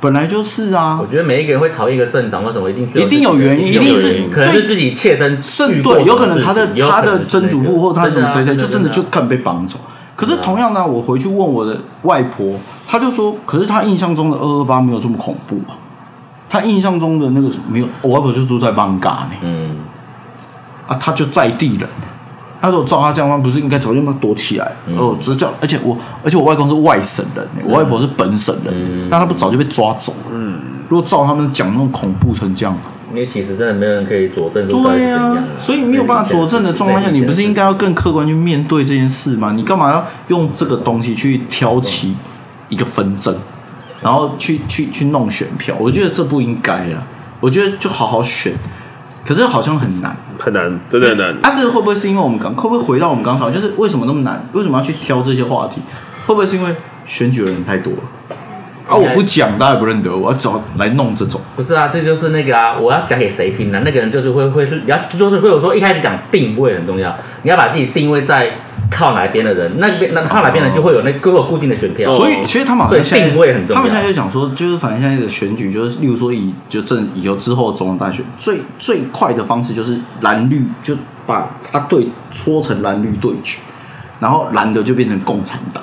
本来就是啊我，觉得每一个人会讨厌一个政党，为什么一定是一定有原因一定是可能是自己切身甚对，有可能他的他的曾祖父或他什么谁谁，就真的就啊看被绑走。可是同样呢，我回去问我的外婆，她就说，可是她印象中的二二八没有这么恐怖啊。她印象中的那个没有，我外婆就住在邦嘎呢，嗯，啊，她就在地人。她说照她这样不是应该早就躲起来？嗯哦，只是叫，而且我而且我外公是外省人呢，我外婆是本省人，嗯那她不早就被抓走了？嗯，如果照他们讲那种恐怖成这样，因为其实真的没有人可以佐证说到底是对啊怎样的，，所以没有办法佐证的状况下，你不是应该要更客观去面对这件事吗？你干嘛要用这个东西去挑起一个纷争，然后去去去弄选票？我觉得这不应该啊！我觉得就好好选，可是好像很难。很难，真的很难。啊，这个会不会是因为我们刚会不会回到我们刚讨论，就是为什么那么难？为什么要去挑这些话题？会不会是因为选举的人太多了？啊，我不讲，大家也不认得我，要找来弄这种。不是啊，这就是那个啊，我要讲给谁听呢、那个人就是会会是，你要就是会有说一开始讲定位很重要，你要把自己定位在靠哪边的人，那边那靠哪边的人就会有那会有固定的选票。所以，其实他们好像所以定位很重要他们现在就讲说，就是反正现在的选举，就是例如说以就正以后之后总统大选，最最快的方式就是蓝绿就把他对搓成蓝绿对决，然后蓝的就变成共产党，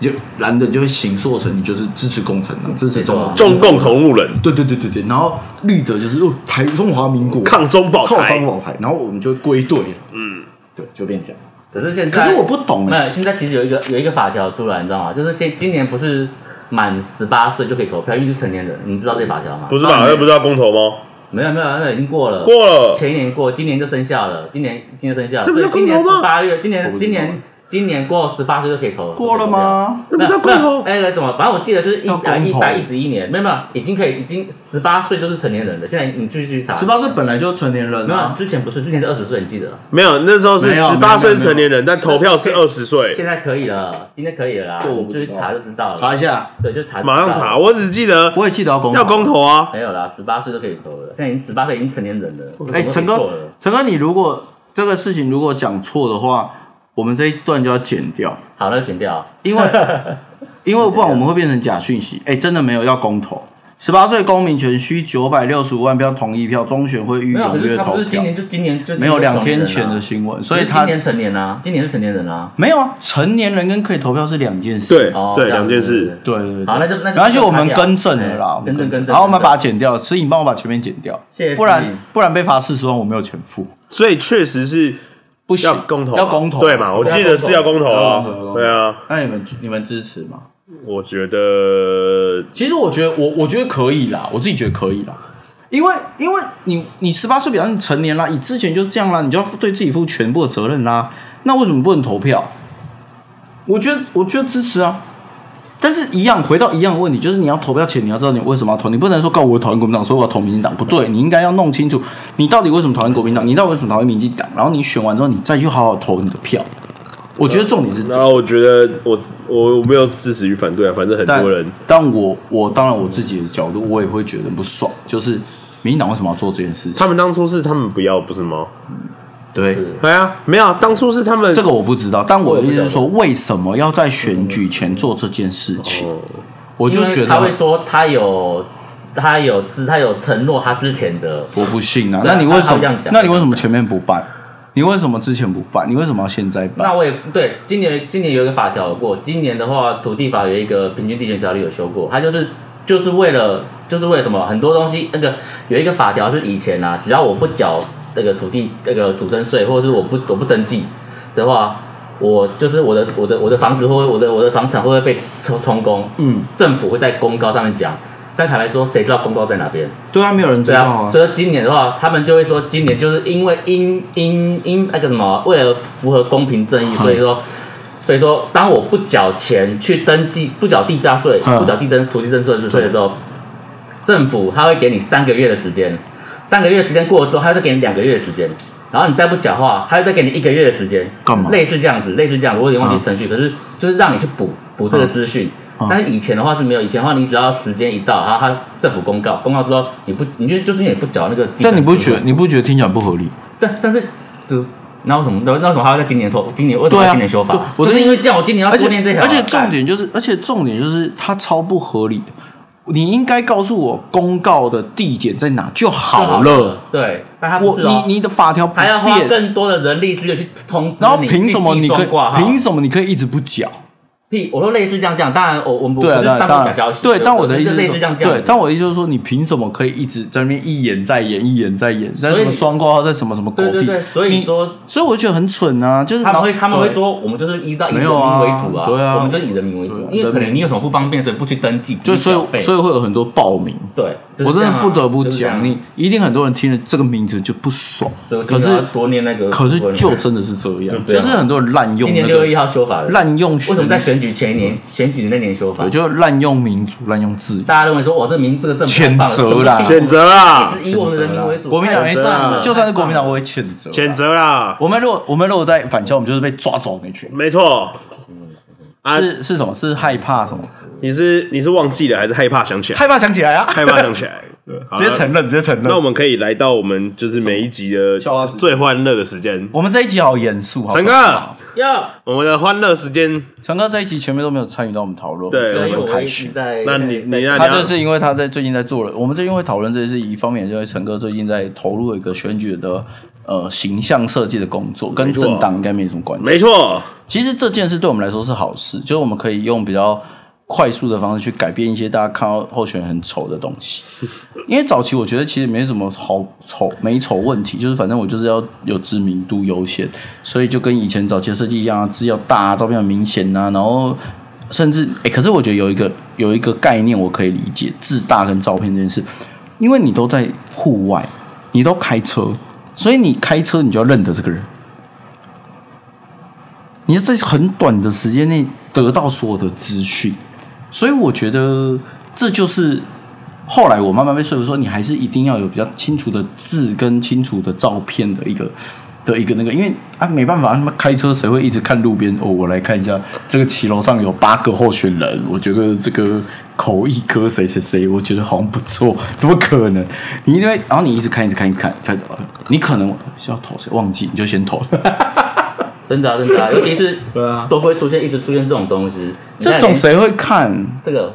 就蓝的就会形塑成你就是支持共产党，支持中国。中共同路人，对对对对对，然后绿的就是哦台中华民国。抗中保靠台中保台，然后我们就会归队了，嗯，对，就变这样。可是现在，可是我不懂哎，没有，现在其实有一个有一个法条出来，你知道吗？就是现今年不是满十八岁就可以投票，因为是成年人，你知道这法条吗？不是吧？那不是要公投吗？没有没有，那已经过了，过了，前一年过，今年就生效了，今年今年生效了，那不是所以今年公投吗？十八月，今年今年今年过十八岁就可以投了，过了吗？那不是要公投？那个怎么？反正我记得就是一百一百一十一年，没有没有，已经可以，已经十八岁就是成年人了。现在你继续查，十八岁本来就是成年人没有啊，之前不是，之前是二十岁，你记得？没有，那时候是十八岁成年人，但投票是二十岁。现在可以了，今天可以了啦，这我不知道你就去查就知道了。查一下，对，就查，马上查，。我只记得我也记得要公投要公投啊。没有啦，十八岁就可以投了，现在已经十八岁已经成年人了。哎，陈哥陈哥，你如果这个事情如果讲错的话，我们这一段就要剪掉，好，那就剪掉。因为 <laughs> 因为不然我们会变成假讯息。哎，真的没有要公投，十八岁公民权需九百六十五万票同意票，中选会预没有，可踊跃投是他不是今票。年就今年就没有两天前的的，新闻，所以他今年成年啊，今年是成年人啊。没有啊，成年人跟可以投票是两件事。对对，哦这样两件事。对对对，好那就那就没关系，我们更正了啦，我们哎更正更正然后我们把它剪掉，所以你帮我把前面剪掉，谢谢不然不然被罚四十万，我没有钱付，所以确实是不行要公投啊，要公投，对嘛？我记得是要公投啊对啊。那你们你们支持吗？我觉得其实我觉得我我觉得可以啦，我自己觉得可以啦，因为因为你你十八岁表示成年啦，你之前就是这样啦，你就要对自己负全部的责任啦，那为什么不能投票？我觉得我觉得支持啊。但是，一样回到一样的问题，就是你要投票前，你要知道你为什么要投，你不能说告我讨厌国民党，所以我要投民进党，不对，你应该要弄清楚你到底为什么讨厌国民党，你到底为什么讨厌民进党，然后你选完之后，你再去好好投你的票。我觉得重点是这然后我觉得我我我没有支持与反对啊，反正很多人但我我当然我自己的角度，我也会觉得不爽，就是民进党为什么要做这件事情？他们当初是他们不要，不是吗？对，对啊，没有，当初是他们这个我不知道，但我的意思是说，为什么要在选举前做这件事情？我就觉得他会得说他有他有之他有承诺他之前的，我不信啊。那你为什么这样？讲那你为什么前面不办？你为什么之前不办？你为什么要现在办？那我也对，今年今年有一个法条有过，今年的话土地法有一个平均地权条例有修过，它就是就是为了就是为了什么？很多东西那个有一个法条是以前啊，只要我不缴那个土地那个土增税，或者是我不我不登记的话，我就是我的我的我的房子或我的我的房产会不会被充充公？嗯，政府会在公告上面讲，但坦白说，谁知道公告在哪边？对啊，没有人知道啊，啊。所以说今年的话，他们就会说，今年就是因为因因因那个什么，为了符合公平正义，所以说，所以说，当我不缴钱去登记，不缴地价税，嗯不缴地增土地增税税的时候，政府他会给你三个月的时间，三个月时间过了之后，他会再给你两个月的时间，然后你再不缴的话，他又再给你一个月的时间，干嘛类似这样子，类似这样子，我有点忘记程序，可是就是让你去补补这个资讯。嗯但是以前的话是没有，以前的话你只要时间一到，然后他政府公告，公告之后你不，你就就是因为你不缴那个，但你不觉得你不觉得听起来不合理？对，但是就那为什么那那为什么还要在今年投？今年为什么要今年修法？就是因为这样，我今年要而且多念这条啊。而且重干点就是，而且重点就是它超不合理的。你应该告诉我公告的地点在哪就就好了。。对，但他不我是哦，你你的法条还要花，更多的人力资源去通知然后你凭什么你可以凭什么你可以一直不缴？屁？我说类似这样讲，当然我我们不是上当然当然面假消息，对，但我的意思是类似说这样讲，对，但我的意思就是说，你凭什么可以一直在那边一演再演，一演再演，在什么双挂号，在什么什么狗屁？对对对，所以你说所以我觉得很蠢啊，就是他们会他们会说我们就是依照以人民为主啊，对啊我们就以人民为主，因为可能你有什么不方便，所以不去登记，就所以所以会有很多报名。对，我真的不得不讲，你一定很多人听了这个名字就不爽可是多念那个，可是就真的是这样，就是很多人滥用那个今年六月一号修法，滥用为什么在选举前一年选举的那年修法对，？就滥用民主、滥用自由。大家认为说，我，这名这个政府谴太棒了责啦什么谴责啦，是以我们的人民为主，国民党哎太棒了就算是国民党，我也谴责。谴。责啦，我们如果我们如果在反校，我们就是被抓走那群。没错，啊是是什么？是害怕什么？你是你是忘记了还是害怕想起来？害怕想起来啊！害怕想起来，好直接承认，直接承认。那我们可以来到我们就是每一集的笑话最欢乐的时间。我们这一集好严肃，好陈哥。可怕。要，我们的欢乐时间，陈哥这一集前面都没有参与到我们讨论，对。我觉得因为我一直很开心。在，那你你那他就是因为他在最近在做了，我们最近会讨论这件事，一方面就是陈哥最近在投入一个选举的呃形象设计的工作，跟政党应该没什么关系。没错，其实这件事对我们来说是好事，就是我们可以用比较快速的方式去改变一些大家看到候选人很丑的东西。<laughs> 因为早期我觉得其实没什么好丑美丑问题，就是反正我就是要有知名度优先，所以就跟以前早期的设计一样啊，字要大、照片很明显啊，然后甚至哎、可是我觉得有一个有一个概念我可以理解，字大跟照片这件事，因为你都在户外，你都开车，所以你开车你就要认得这个人。你要在很短的时间内得到所有的资讯，所以我觉得这就是后来我慢慢被说服说，你还是一定要有比较清楚的字跟清楚的照片的一个的一个那个，因为啊没办法，他们开车谁会一直看路边？哦，我来看一下这个骑楼上有八个候选人，我觉得这个口译科谁谁谁，我觉得好像不错，怎么可能？你因为然后你一直看一直看一看看，你可能需要投谁忘记，你就先投。真的啊真的啊，<laughs> 尤其是对啊。都会出现一直出现这种东西，这种谁会看？这个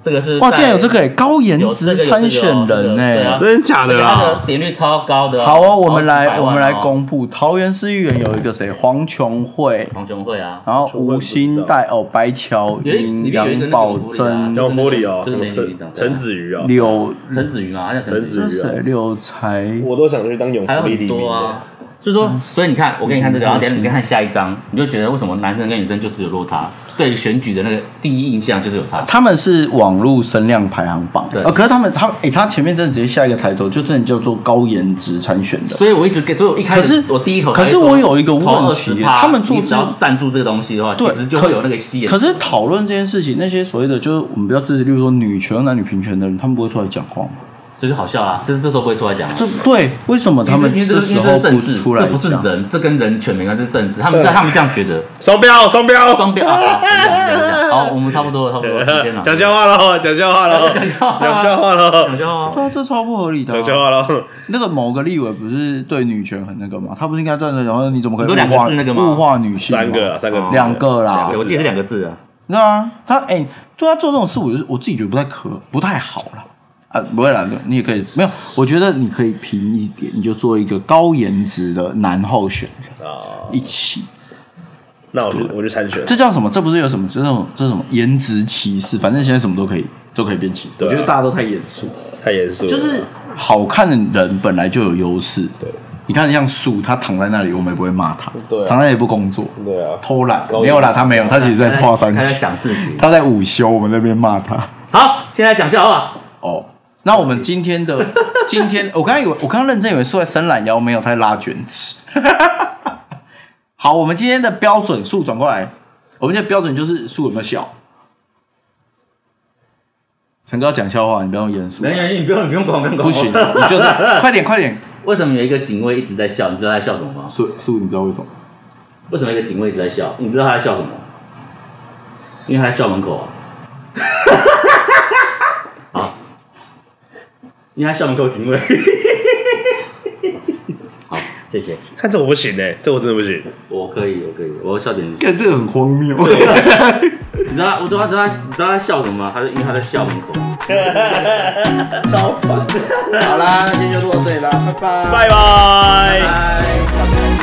这个是哇，竟然有这个、欸、高颜值参选人这个哎、真的假的啦？点率超高的哦。好哦，我们来我们来哦公布桃园市议员有一个谁黄琼慧，黄琼慧啊，然后吴兴岱哦，白乔英、<laughs> 杨宝珍、叫玻璃哦，陈陈子瑜啊，柳陈子瑜嘛，陈子瑜，陈子瑜这谁？柳才。我都想去当永福利黎明多啊的。。所以说，所以你看，我给你看这个，然后等下你再看下一张，你就觉得为什么男生跟女生就是有落差？对选举的那个第一印象就是有差。他们是网络声量排行榜，对呃，可是他们他诶、他前面真的直接下一个抬头，就真的叫做高颜值参选的。所以我一直给，所以我一开始我第一口可是我有一个问题他们做你只要这赞助这个东西的话，对其实就会有那个吸引。可是讨论这件事情，那些所谓的就是我们比较支持，例如说女权、男女平权的人，他们不会出来讲话吗？这就好笑啦，这这时候不会出来讲啊。这对，为什么他们因为这时候是政治，不出来这不是？人，这跟人权没关系，这是政治。他们他们这样觉得，双标，双标，双标啊！好我们差不多了，差不多了，时间了。讲笑话喽，讲笑话喽，<laughs> 讲笑话讲笑话喽讲，笑话对啊，这超不合理的啊、讲笑话喽。那个某个立委不是对女权很那个吗？他不是应该站着然后你怎么可以你说两个物化字那个吗物化女性？三个啊，三个字，两个啦，我记得是两个字啊。对啊，他哎、对他做这种事，我就是我自己觉得不太可不太好啦。啊，不会啦，你也可以没有，我觉得你可以平一点，你就做一个高颜值的男候选一起，那我就我就参选。这叫什么？这不是有什么这种这是什么颜值歧视？反正现在什么都可以都可以变歧视。啊我觉得大家都太严肃，太严肃，就是好看的人本来就有优势。对，你看像树，他躺在那里，我们也不会骂他，对啊躺在那里不工作，对啊，偷懒高没有啦，他没有，他其实在画三他在，想事情。他在午休，我们那边骂他。好，现在讲笑话。哦，那我们今天的 <laughs> 今天，我刚刚以为我刚刚认真以为是在伸懒腰，没有他在拉卷尺。<laughs> 好，我们今天的标准数转过来，我们现在标准就是数有没有小。陈哥要讲笑话，你不用严肃，没有，你不用，你不用管，不用管。不行，你就是 <laughs> 快点快点。为什么有一个警卫一直在笑？你知道他在笑什么吗？数数，你知道为什么？为什么一个警卫一直在笑？你知道他在笑什么？因为他在校门口啊。好，因为他校门口警卫。<laughs> 好，谢谢。看这我不行哎，这我真的不行。我可以，我可以，我要笑点。看这个很荒谬。你知道，我知道，知道他，你知道他笑什么吗？他是因为他在校门口。<laughs> 超烦。好啦，那今天就录到这里啦，拜拜。拜拜。拜。